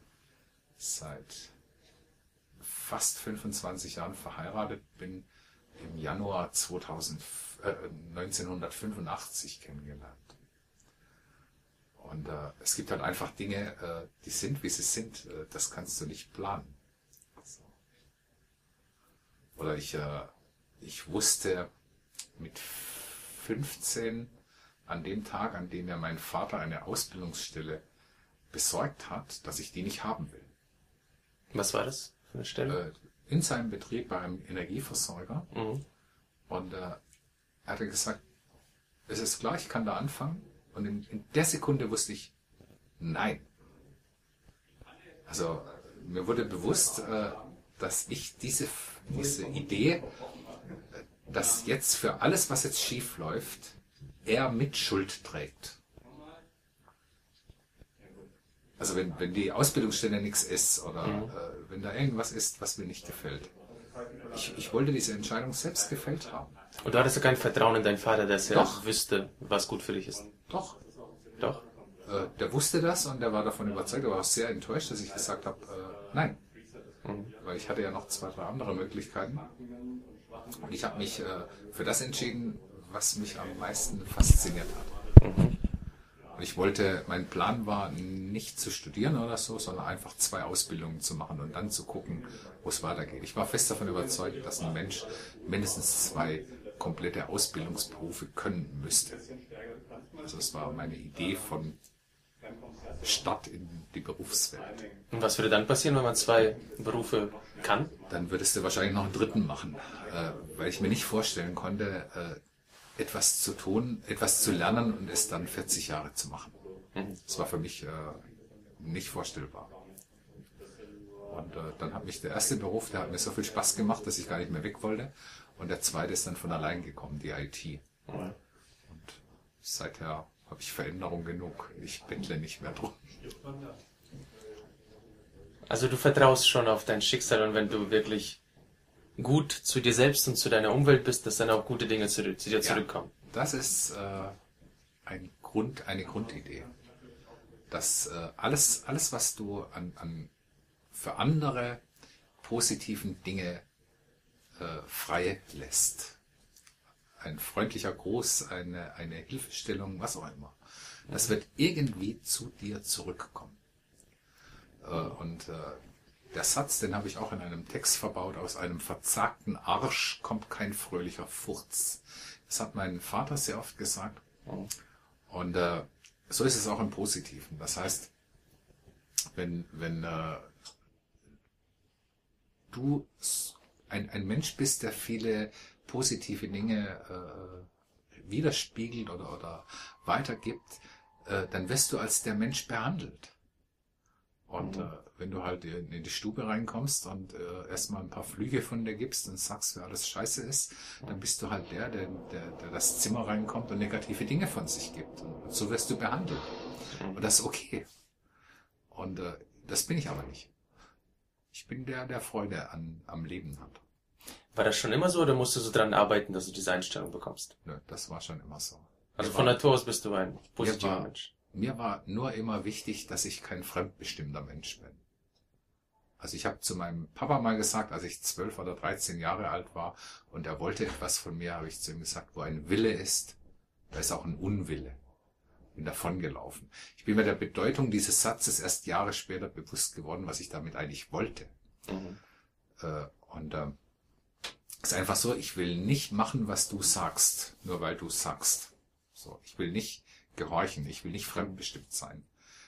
seit fast 25 Jahren verheiratet bin, im Januar 2000, äh, 1985 kennengelernt. Und äh, es gibt halt einfach Dinge, äh, die sind, wie sie sind. Äh, das kannst du nicht planen. So. Oder ich, äh, ich wusste mit 15 an dem Tag, an dem mir mein Vater eine Ausbildungsstelle besorgt hat, dass ich die nicht haben will. Was war das für eine Stelle? Äh, in seinem Betrieb bei einem Energieversorger. Mhm. Und äh, er hatte gesagt, es ist klar, ich kann da anfangen. Und in, in der Sekunde wusste ich, nein. Also mir wurde bewusst, äh, dass ich diese, diese Idee, dass jetzt für alles, was jetzt schief läuft, er mit Schuld trägt. Also wenn, wenn die Ausbildungsstelle nichts ist oder äh, wenn da irgendwas ist, was mir nicht gefällt. Ich, ich wollte diese Entscheidung selbst gefällt haben. Und du hattest ja kein Vertrauen in deinen Vater, dass er Doch. wüsste, was gut für dich ist. Doch. Doch. Äh, der wusste das und der war davon überzeugt, er war auch sehr enttäuscht, dass ich gesagt habe, äh, nein. Weil ich hatte ja noch zwei, drei andere Möglichkeiten. Und ich habe mich äh, für das entschieden, was mich am meisten fasziniert hat. Und ich wollte, mein Plan war nicht zu studieren oder so, sondern einfach zwei Ausbildungen zu machen und dann zu gucken, wo es weitergeht. Ich war fest davon überzeugt, dass ein Mensch mindestens zwei komplette Ausbildungsberufe können müsste. Also es war meine Idee von Start in die Berufswelt. Und was würde dann passieren, wenn man zwei Berufe kann? Dann würdest du wahrscheinlich noch einen dritten machen, äh, weil ich mir nicht vorstellen konnte, äh, etwas zu tun, etwas zu lernen und es dann 40 Jahre zu machen. Das war für mich äh, nicht vorstellbar. Und äh, dann hat mich der erste Beruf, der hat mir so viel Spaß gemacht, dass ich gar nicht mehr weg wollte. Und der zweite ist dann von allein gekommen, die IT. Und seither habe ich Veränderung genug. Ich bettle nicht mehr drum. Also du vertraust schon auf dein Schicksal und wenn du wirklich gut zu dir selbst und zu deiner Umwelt bist, dass dann auch gute Dinge zu, zu dir zurückkommen. Das ist äh, ein Grund, eine Grundidee. Dass äh, alles, alles, was du an, an für andere positiven Dinge äh, frei lässt, ein freundlicher Gruß, eine, eine Hilfestellung, was auch immer, das wird irgendwie zu dir zurückkommen. Äh, und äh, der Satz, den habe ich auch in einem Text verbaut, aus einem verzagten Arsch kommt kein fröhlicher Furz. Das hat mein Vater sehr oft gesagt. Und äh, so ist es auch im Positiven. Das heißt, wenn, wenn äh, du ein, ein Mensch bist, der viele positive Dinge äh, widerspiegelt oder, oder weitergibt, äh, dann wirst du als der Mensch behandelt. Und äh, wenn du halt in, in die Stube reinkommst und äh, erstmal ein paar Flüge von dir gibst und sagst, wer alles scheiße ist, dann bist du halt der, der, der, der das Zimmer reinkommt und negative Dinge von sich gibt. Und so wirst du behandelt. Und das ist okay. Und äh, das bin ich aber nicht. Ich bin der, der Freude an, am Leben hat. War das schon immer so oder musst du so dran arbeiten, dass du diese Einstellung bekommst? Nö, das war schon immer so. Also von Natur aus bist du ein positiver Mensch. Mir war nur immer wichtig, dass ich kein fremdbestimmter Mensch bin. Also ich habe zu meinem Papa mal gesagt, als ich zwölf oder dreizehn Jahre alt war und er wollte etwas von mir, habe ich zu ihm gesagt, wo ein Wille ist, da ist auch ein Unwille. Bin davongelaufen. Ich bin mir der Bedeutung dieses Satzes erst Jahre später bewusst geworden, was ich damit eigentlich wollte. Mhm. Äh, und ähm, ist einfach so, ich will nicht machen, was du sagst, nur weil du sagst. So, ich will nicht gehorchen, ich will nicht fremdbestimmt sein.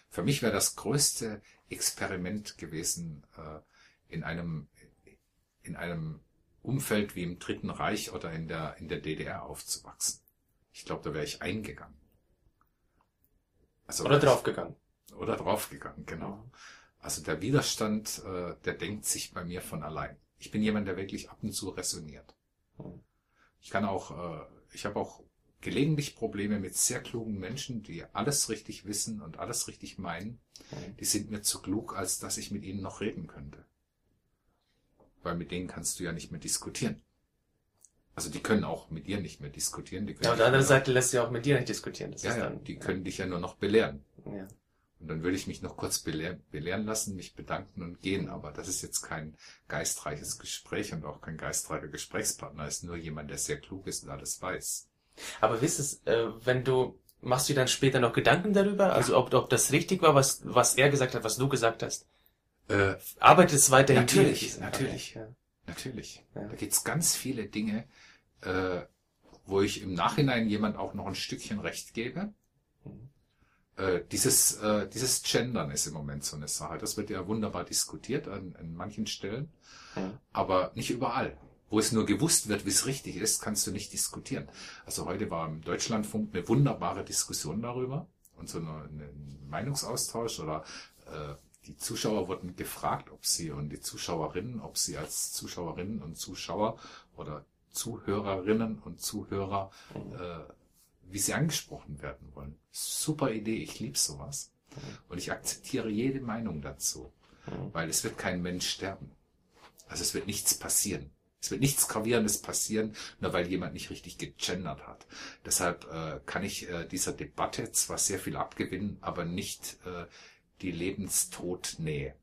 Für mich wäre das größte Experiment gewesen, äh, in einem in einem Umfeld wie im Dritten Reich oder in der in der DDR aufzuwachsen. Ich glaube, da wäre ich eingegangen. Also Oder draufgegangen. oder draufgegangen, genau. Also der Widerstand, äh, der denkt sich bei mir von allein. Ich bin jemand, der wirklich ab und zu resoniert. Mhm. Ich kann auch, äh, ich habe auch gelegentlich Probleme mit sehr klugen Menschen, die alles richtig wissen und alles richtig meinen. Mhm. Die sind mir zu klug, als dass ich mit ihnen noch reden könnte. Weil mit denen kannst du ja nicht mehr diskutieren. Also die können auch mit dir nicht mehr diskutieren. Die können Ja, auf der anderen Seite lässt sich auch mit dir nicht diskutieren. Das ja, ja, dann, die können dich ja nur noch belehren. ja. Und dann würde ich mich noch kurz belehren, belehren lassen, mich bedanken und gehen. Aber das ist jetzt kein geistreiches Gespräch und auch kein geistreicher Gesprächspartner. Es ist nur jemand, der sehr klug ist und alles weiß. Aber wisst es, äh, wenn du, machst du dir dann später noch Gedanken darüber? Also ob, ob das richtig war, was, was er gesagt hat, was du gesagt hast? Äh, Arbeitet es weiterhin Natürlich, natürlich. Ja. natürlich. Ja. Da gibt's ganz viele Dinge, äh, wo ich im Nachhinein jemand auch noch ein Stückchen Recht gebe. Mhm. Äh, dieses, äh, dieses Gendern ist im Moment so eine Sache. Das wird ja wunderbar diskutiert an, an manchen Stellen, Mhm. aber nicht überall. Wo es nur gewusst wird, wie es richtig ist, kannst du nicht diskutieren. Also heute war im Deutschlandfunk eine wunderbare Diskussion darüber und so ein Meinungsaustausch oder äh, die Zuschauer wurden gefragt, ob sie und die Zuschauerinnen, ob sie als Zuschauerinnen und Zuschauer oder Zuhörerinnen und Zuhörer, äh, wie sie angesprochen werden wollen. Super Idee, ich liebe sowas. Und ich akzeptiere jede Meinung dazu, weil es wird kein Mensch sterben. Also es wird nichts passieren. Es wird nichts Gravierendes passieren, nur weil jemand nicht richtig gegendert hat. Deshalb äh, kann ich äh, dieser Debatte zwar sehr viel abgewinnen, aber nicht äh, die Lebenstodnähe.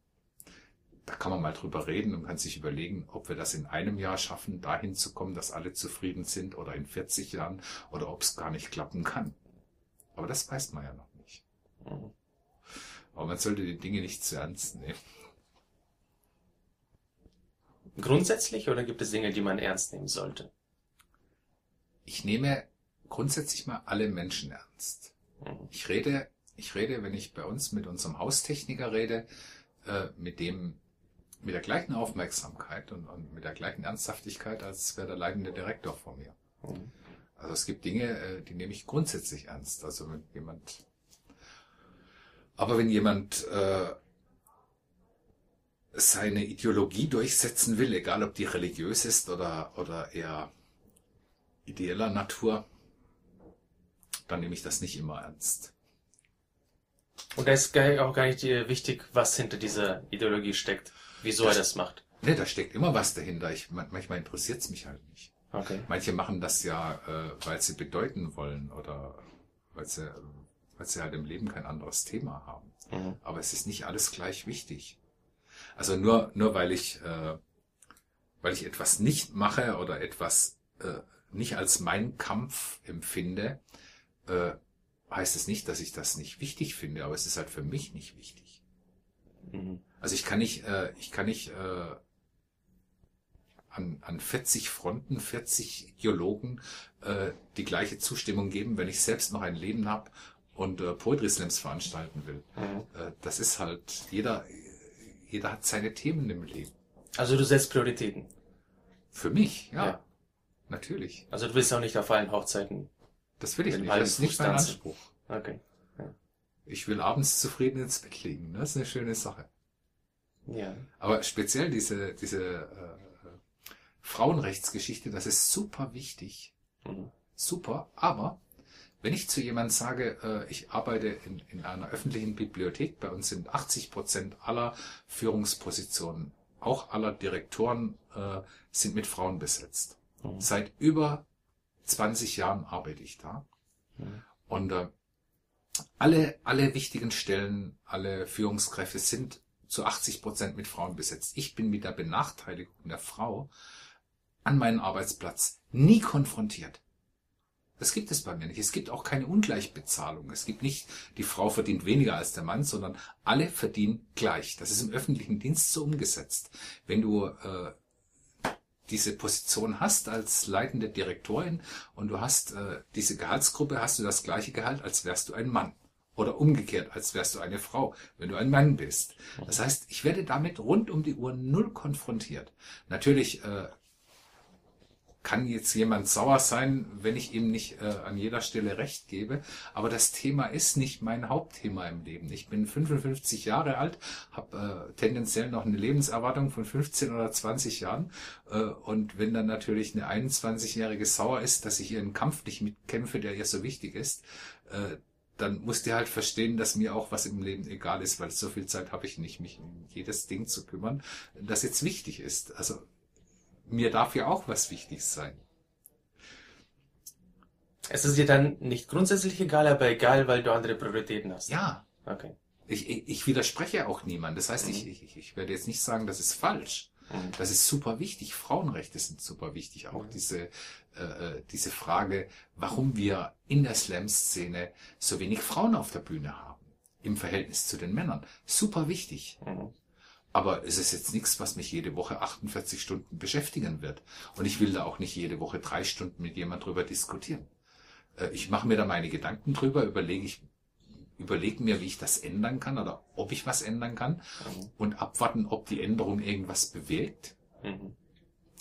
Da kann man mal drüber reden und kann sich überlegen, ob wir das in einem Jahr schaffen, dahin zu kommen, dass alle zufrieden sind oder in 40 Jahren oder ob es gar nicht klappen kann. Aber das weiß man ja noch nicht. Aber man sollte die Dinge nicht zu ernst nehmen. Grundsätzlich oder gibt es Dinge, die man ernst nehmen sollte? Ich nehme grundsätzlich mal alle Menschen ernst. Mhm. Ich rede, ich rede, wenn ich bei uns mit unserem Haustechniker rede, äh, mit dem, mit der gleichen Aufmerksamkeit und, und mit der gleichen Ernsthaftigkeit, als wäre der leitende Direktor vor mir. Mhm. Also es gibt Dinge, äh, die nehme ich grundsätzlich ernst. Also wenn jemand, aber wenn jemand äh, seine Ideologie durchsetzen will, egal ob die religiös ist oder, oder eher ideeller Natur, dann nehme ich das nicht immer ernst. Und da ist auch gar nicht wichtig, was hinter dieser Ideologie steckt, wieso er das macht. Ne, da steckt immer was dahinter. Ich, man- manchmal interessiert es mich halt nicht. Okay. Manche machen das ja, äh, weil sie bedeuten wollen oder weil sie, weil sie halt im Leben kein anderes Thema haben. Mhm. Aber es ist nicht alles gleich wichtig. Also nur, nur weil ich, äh, weil ich etwas nicht mache oder etwas äh, nicht als mein Kampf empfinde, äh, heißt es nicht, dass ich das nicht wichtig finde, aber es ist halt für mich nicht wichtig. Mhm. Also ich kann nicht, äh, ich kann nicht äh, an, an 40 Fronten, 40 Ideologen äh, die gleiche Zustimmung geben, wenn ich selbst noch ein Leben habe und äh, Poetry Slams veranstalten will. Mhm. Äh, das ist halt, jeder, jeder hat seine Themen im Leben. Also du setzt Prioritäten. Für mich, ja, Ja. natürlich. Also du willst auch nicht auf allen Hochzeiten. Das will ich nicht. Das ist nicht mein. Anspruch. Okay. Ich will abends zufrieden ins Bett liegen. Das ist eine schöne Sache. Ja. Aber speziell diese, diese äh, Frauenrechtsgeschichte, das ist super wichtig. Mhm. Super, aber wenn ich zu jemand sage, äh, ich arbeite in, in einer öffentlichen Bibliothek, bei uns sind 80 Prozent aller Führungspositionen, auch aller Direktoren, äh, sind mit Frauen besetzt. Mhm. Seit über 20 Jahren arbeite ich da. Mhm. Und äh, alle, alle wichtigen Stellen, alle Führungskräfte sind zu 80 Prozent mit Frauen besetzt. Ich bin mit der Benachteiligung der Frau an meinen Arbeitsplatz nie konfrontiert. Das gibt es bei mir nicht. Es gibt auch keine Ungleichbezahlung. Es gibt nicht, die Frau verdient weniger als der Mann, sondern alle verdienen gleich. Das ist im öffentlichen Dienst so umgesetzt. Wenn du äh, diese Position hast als leitende Direktorin und du hast äh, diese Gehaltsgruppe, hast du das gleiche Gehalt, als wärst du ein Mann. Oder umgekehrt, als wärst du eine Frau, wenn du ein Mann bist. Das heißt, ich werde damit rund um die Uhr null konfrontiert. Natürlich äh, kann jetzt jemand sauer sein, wenn ich ihm nicht äh, an jeder Stelle recht gebe. Aber das Thema ist nicht mein Hauptthema im Leben. Ich bin 55 Jahre alt, habe äh, tendenziell noch eine Lebenserwartung von 15 oder 20 Jahren. Äh, und wenn dann natürlich eine 21-Jährige sauer ist, dass ich ihren Kampf nicht mitkämpfe, der ihr so wichtig ist, äh, dann muss die halt verstehen, dass mir auch was im Leben egal ist, weil so viel Zeit habe ich nicht, mich um jedes Ding zu kümmern, das jetzt wichtig ist. Also mir darf ja auch was wichtig sein. Es ist dir dann nicht grundsätzlich egal, aber egal, weil du andere Prioritäten hast. Ja, Okay. ich, ich, ich widerspreche auch niemand. Das heißt, ich, ich, ich werde jetzt nicht sagen, das ist falsch. Mhm. Das ist super wichtig. Frauenrechte sind super wichtig. Auch Mhm. diese, äh, äh, diese Frage, warum wir in der Slam-Szene so wenig Frauen auf der Bühne haben. Im Verhältnis zu den Männern. Super wichtig. Mhm. Aber es ist jetzt nichts, was mich jede Woche 48 Stunden beschäftigen wird. Und ich will da auch nicht jede Woche drei Stunden mit jemand drüber diskutieren. Äh, Ich mache mir da meine Gedanken drüber, überlege ich, überlege mir, wie ich das ändern kann oder ob ich was ändern kann Mhm. und abwarten, ob die Änderung irgendwas bewegt. Mhm.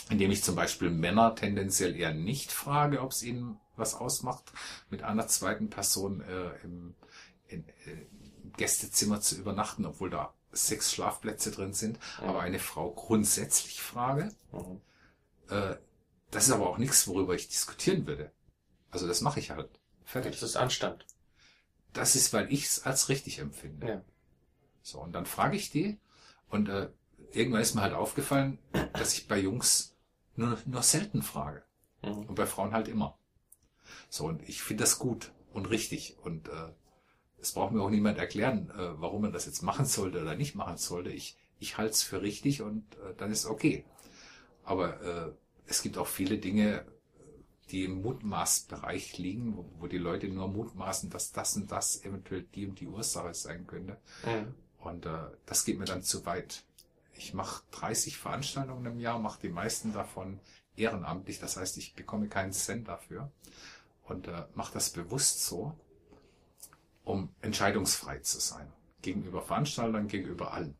Indem ich zum Beispiel Männer tendenziell eher nicht frage, ob es ihnen was ausmacht, mit einer zweiten Person äh, im, in, äh, im Gästezimmer zu übernachten, obwohl da sechs Schlafplätze drin sind, Mhm. aber eine Frau grundsätzlich frage. Mhm. Äh, das ist aber auch nichts, worüber ich diskutieren würde. Also das mache ich halt. Fertig. Das ist Anstand. das ist, weil ich es als richtig empfinde. Ja. So, und dann frage ich die und äh, irgendwann ist mir halt aufgefallen, dass ich bei Jungs nur, nur selten frage. Mhm. Und bei Frauen halt immer. So, und ich finde das gut und richtig. Und äh, es braucht mir auch niemand erklären, äh, warum man das jetzt machen sollte oder nicht machen sollte. Ich, ich halte es für richtig und äh, dann ist okay. Aber äh, es gibt auch viele Dinge, die im Mutmaßbereich liegen, wo, wo die Leute nur mutmaßen, dass das und das eventuell die und die Ursache sein könnte. Mhm. Und äh, das geht mir dann zu weit. Ich mache 30 Veranstaltungen im Jahr, mache die meisten davon ehrenamtlich. Das heißt, ich bekomme keinen Cent dafür und äh, mache das bewusst so, um entscheidungsfrei zu sein. Gegenüber Veranstaltern, gegenüber allen.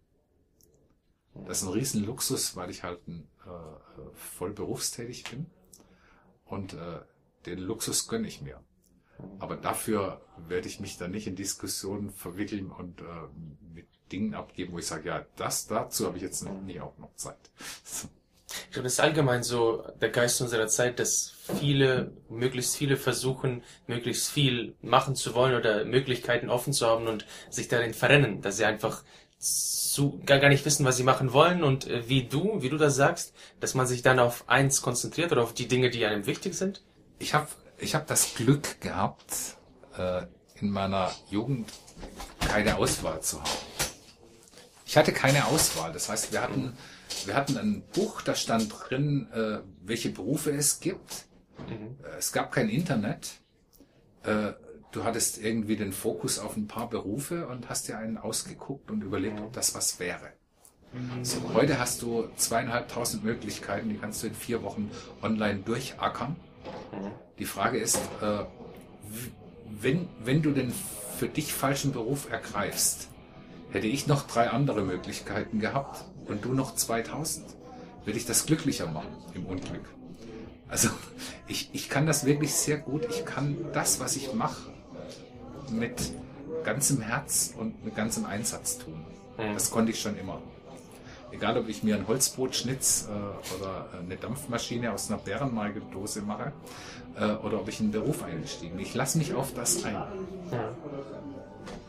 Das ist ein riesen Luxus, weil ich halt ein, äh, äh, voll berufstätig bin. Und äh, den Luxus gönne ich mir. Aber dafür werde ich mich dann nicht in Diskussionen verwickeln und äh, mit Dingen abgeben, wo ich sage, ja, das dazu habe ich jetzt nie auch noch Zeit. [laughs] Ich glaube, das ist allgemein so der Geist unserer Zeit, dass viele, möglichst viele versuchen, möglichst viel machen zu wollen oder Möglichkeiten offen zu haben und sich darin verrennen, dass sie einfach zu, gar, gar nicht wissen, was sie machen wollen und äh, wie du, wie du das sagst, dass man sich dann auf eins konzentriert oder auf die Dinge, die einem wichtig sind. Ich habe ich hab das Glück gehabt, äh, in meiner Jugend keine Auswahl zu haben. Ich hatte keine Auswahl. Das heißt, wir hatten, wir hatten ein Buch, da stand drin, äh, welche Berufe es gibt. Äh, Es gab kein Internet. Äh, du hattest irgendwie den Fokus auf ein paar Berufe und hast dir einen ausgeguckt und überlegt, ob das was wäre. So, heute hast du zweieinhalbtausend Möglichkeiten, die kannst du in vier Wochen online durchackern. Die Frage ist, äh, wenn, wenn du den für dich falschen Beruf ergreifst, hätte ich noch drei andere Möglichkeiten gehabt und du noch 2000, will ich das glücklicher machen im Unglück. Also [laughs] ich, ich kann das wirklich sehr gut. Ich kann das, was ich mache, mit ganzem Herz und mit ganzem Einsatz tun. Das konnte ich schon immer. Egal, ob ich mir ein Holzbrot schnitz äh, oder eine Dampfmaschine aus einer Bärenmalgedose mache äh, oder ob ich in den Beruf eingestiegen bin. Ich lasse mich auf das ein.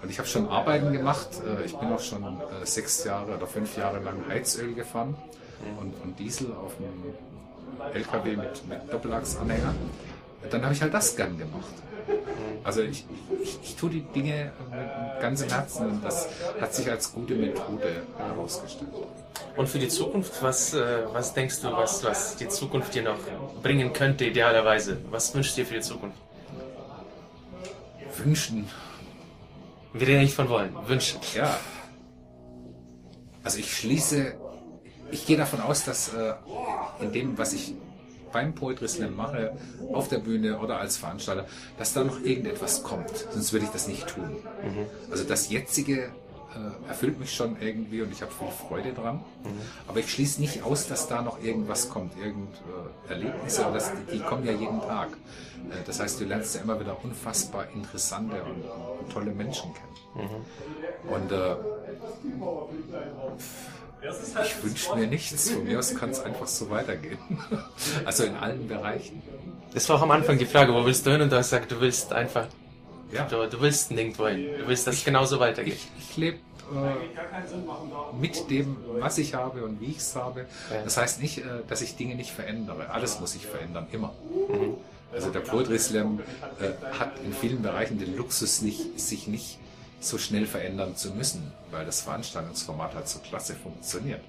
Und ich habe schon Arbeiten gemacht. Äh, ich bin auch schon äh, sechs Jahre oder fünf Jahre lang Heizöl gefahren und, und Diesel auf einem LKW mit, mit Doppelachsanhänger. Dann habe ich halt das gern gemacht. Also ich, ich, ich tue die Dinge mit ganzem Herzen und das hat sich als gute Methode herausgestellt. Und für die Zukunft, was, äh, was denkst du, was, was die Zukunft dir noch bringen könnte, idealerweise? Was wünschst du dir für die Zukunft? Wünschen, Wir reden nicht von wollen, wünschen. ja. Also ich schließe, ich gehe davon aus, dass äh, in dem, was ich beim Poetry Slam mache, auf der Bühne oder als Veranstalter, dass da noch irgendetwas kommt. Sonst würde ich das nicht tun. Also das jetzige äh, erfüllt mich schon irgendwie und ich habe viel Freude dran. Aber ich schließe nicht aus, dass da noch irgendwas kommt, irgend äh, Erlebnisse, aber das, die, die kommen ja jeden Tag. Äh, das heißt, du lernst ja immer wieder unfassbar interessante und, und tolle Menschen kennen. Und äh, ich wünsche mir nichts. Von mir aus kann es einfach so weitergehen. [laughs] Also in allen Bereichen. Das war auch am Anfang die Frage, wo willst du hin? Und du hast gesagt, du willst einfach, Ja. du, du willst nirgendwo hin. Du willst, dass es genauso weitergeht. Ich, ich lebe äh, mit dem, was ich habe und wie ich es habe. Ja. Das heißt nicht, äh, dass ich Dinge nicht verändere. Alles muss sich verändern, immer. Also der Poetry Slam äh, hat in vielen Bereichen den Luxus, nicht, sich nicht so schnell verändern zu müssen, weil das Veranstaltungsformat halt so klasse funktioniert.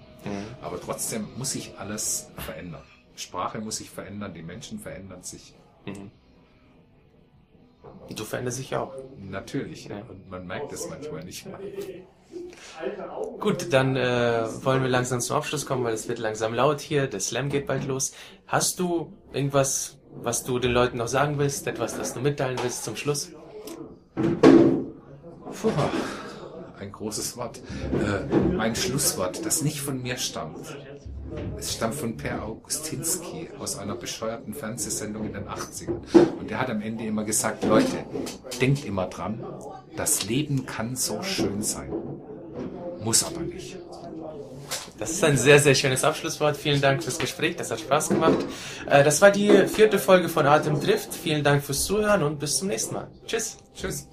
Aber trotzdem muss sich alles verändern. Sprache muss sich verändern, die Menschen verändern sich. Und du veränderst dich auch. Natürlich. Und man merkt es manchmal nicht mal. Gut, dann äh, wollen wir langsam zum Abschluss kommen, weil es wird langsam laut hier. Der Slam geht bald los. Hast du irgendwas, was du den Leuten noch sagen willst? Etwas, das du mitteilen willst zum Schluss? Puh, ein großes Wort. Äh, ein Schlusswort, das nicht von mir stammt. Es stammt von Per Augustinski aus einer bescheuerten Fernsehsendung in den 80ern. Und der hat am Ende immer gesagt, Leute, denkt immer dran, das Leben kann so schön sein. Muss aber nicht. Das ist ein sehr, sehr schönes Abschlusswort. Vielen Dank fürs Gespräch. Das hat Spaß gemacht. Äh, das war die vierte Folge von Atem trifft. Vielen Dank fürs Zuhören und bis zum nächsten Mal. Tschüss. Tschüss.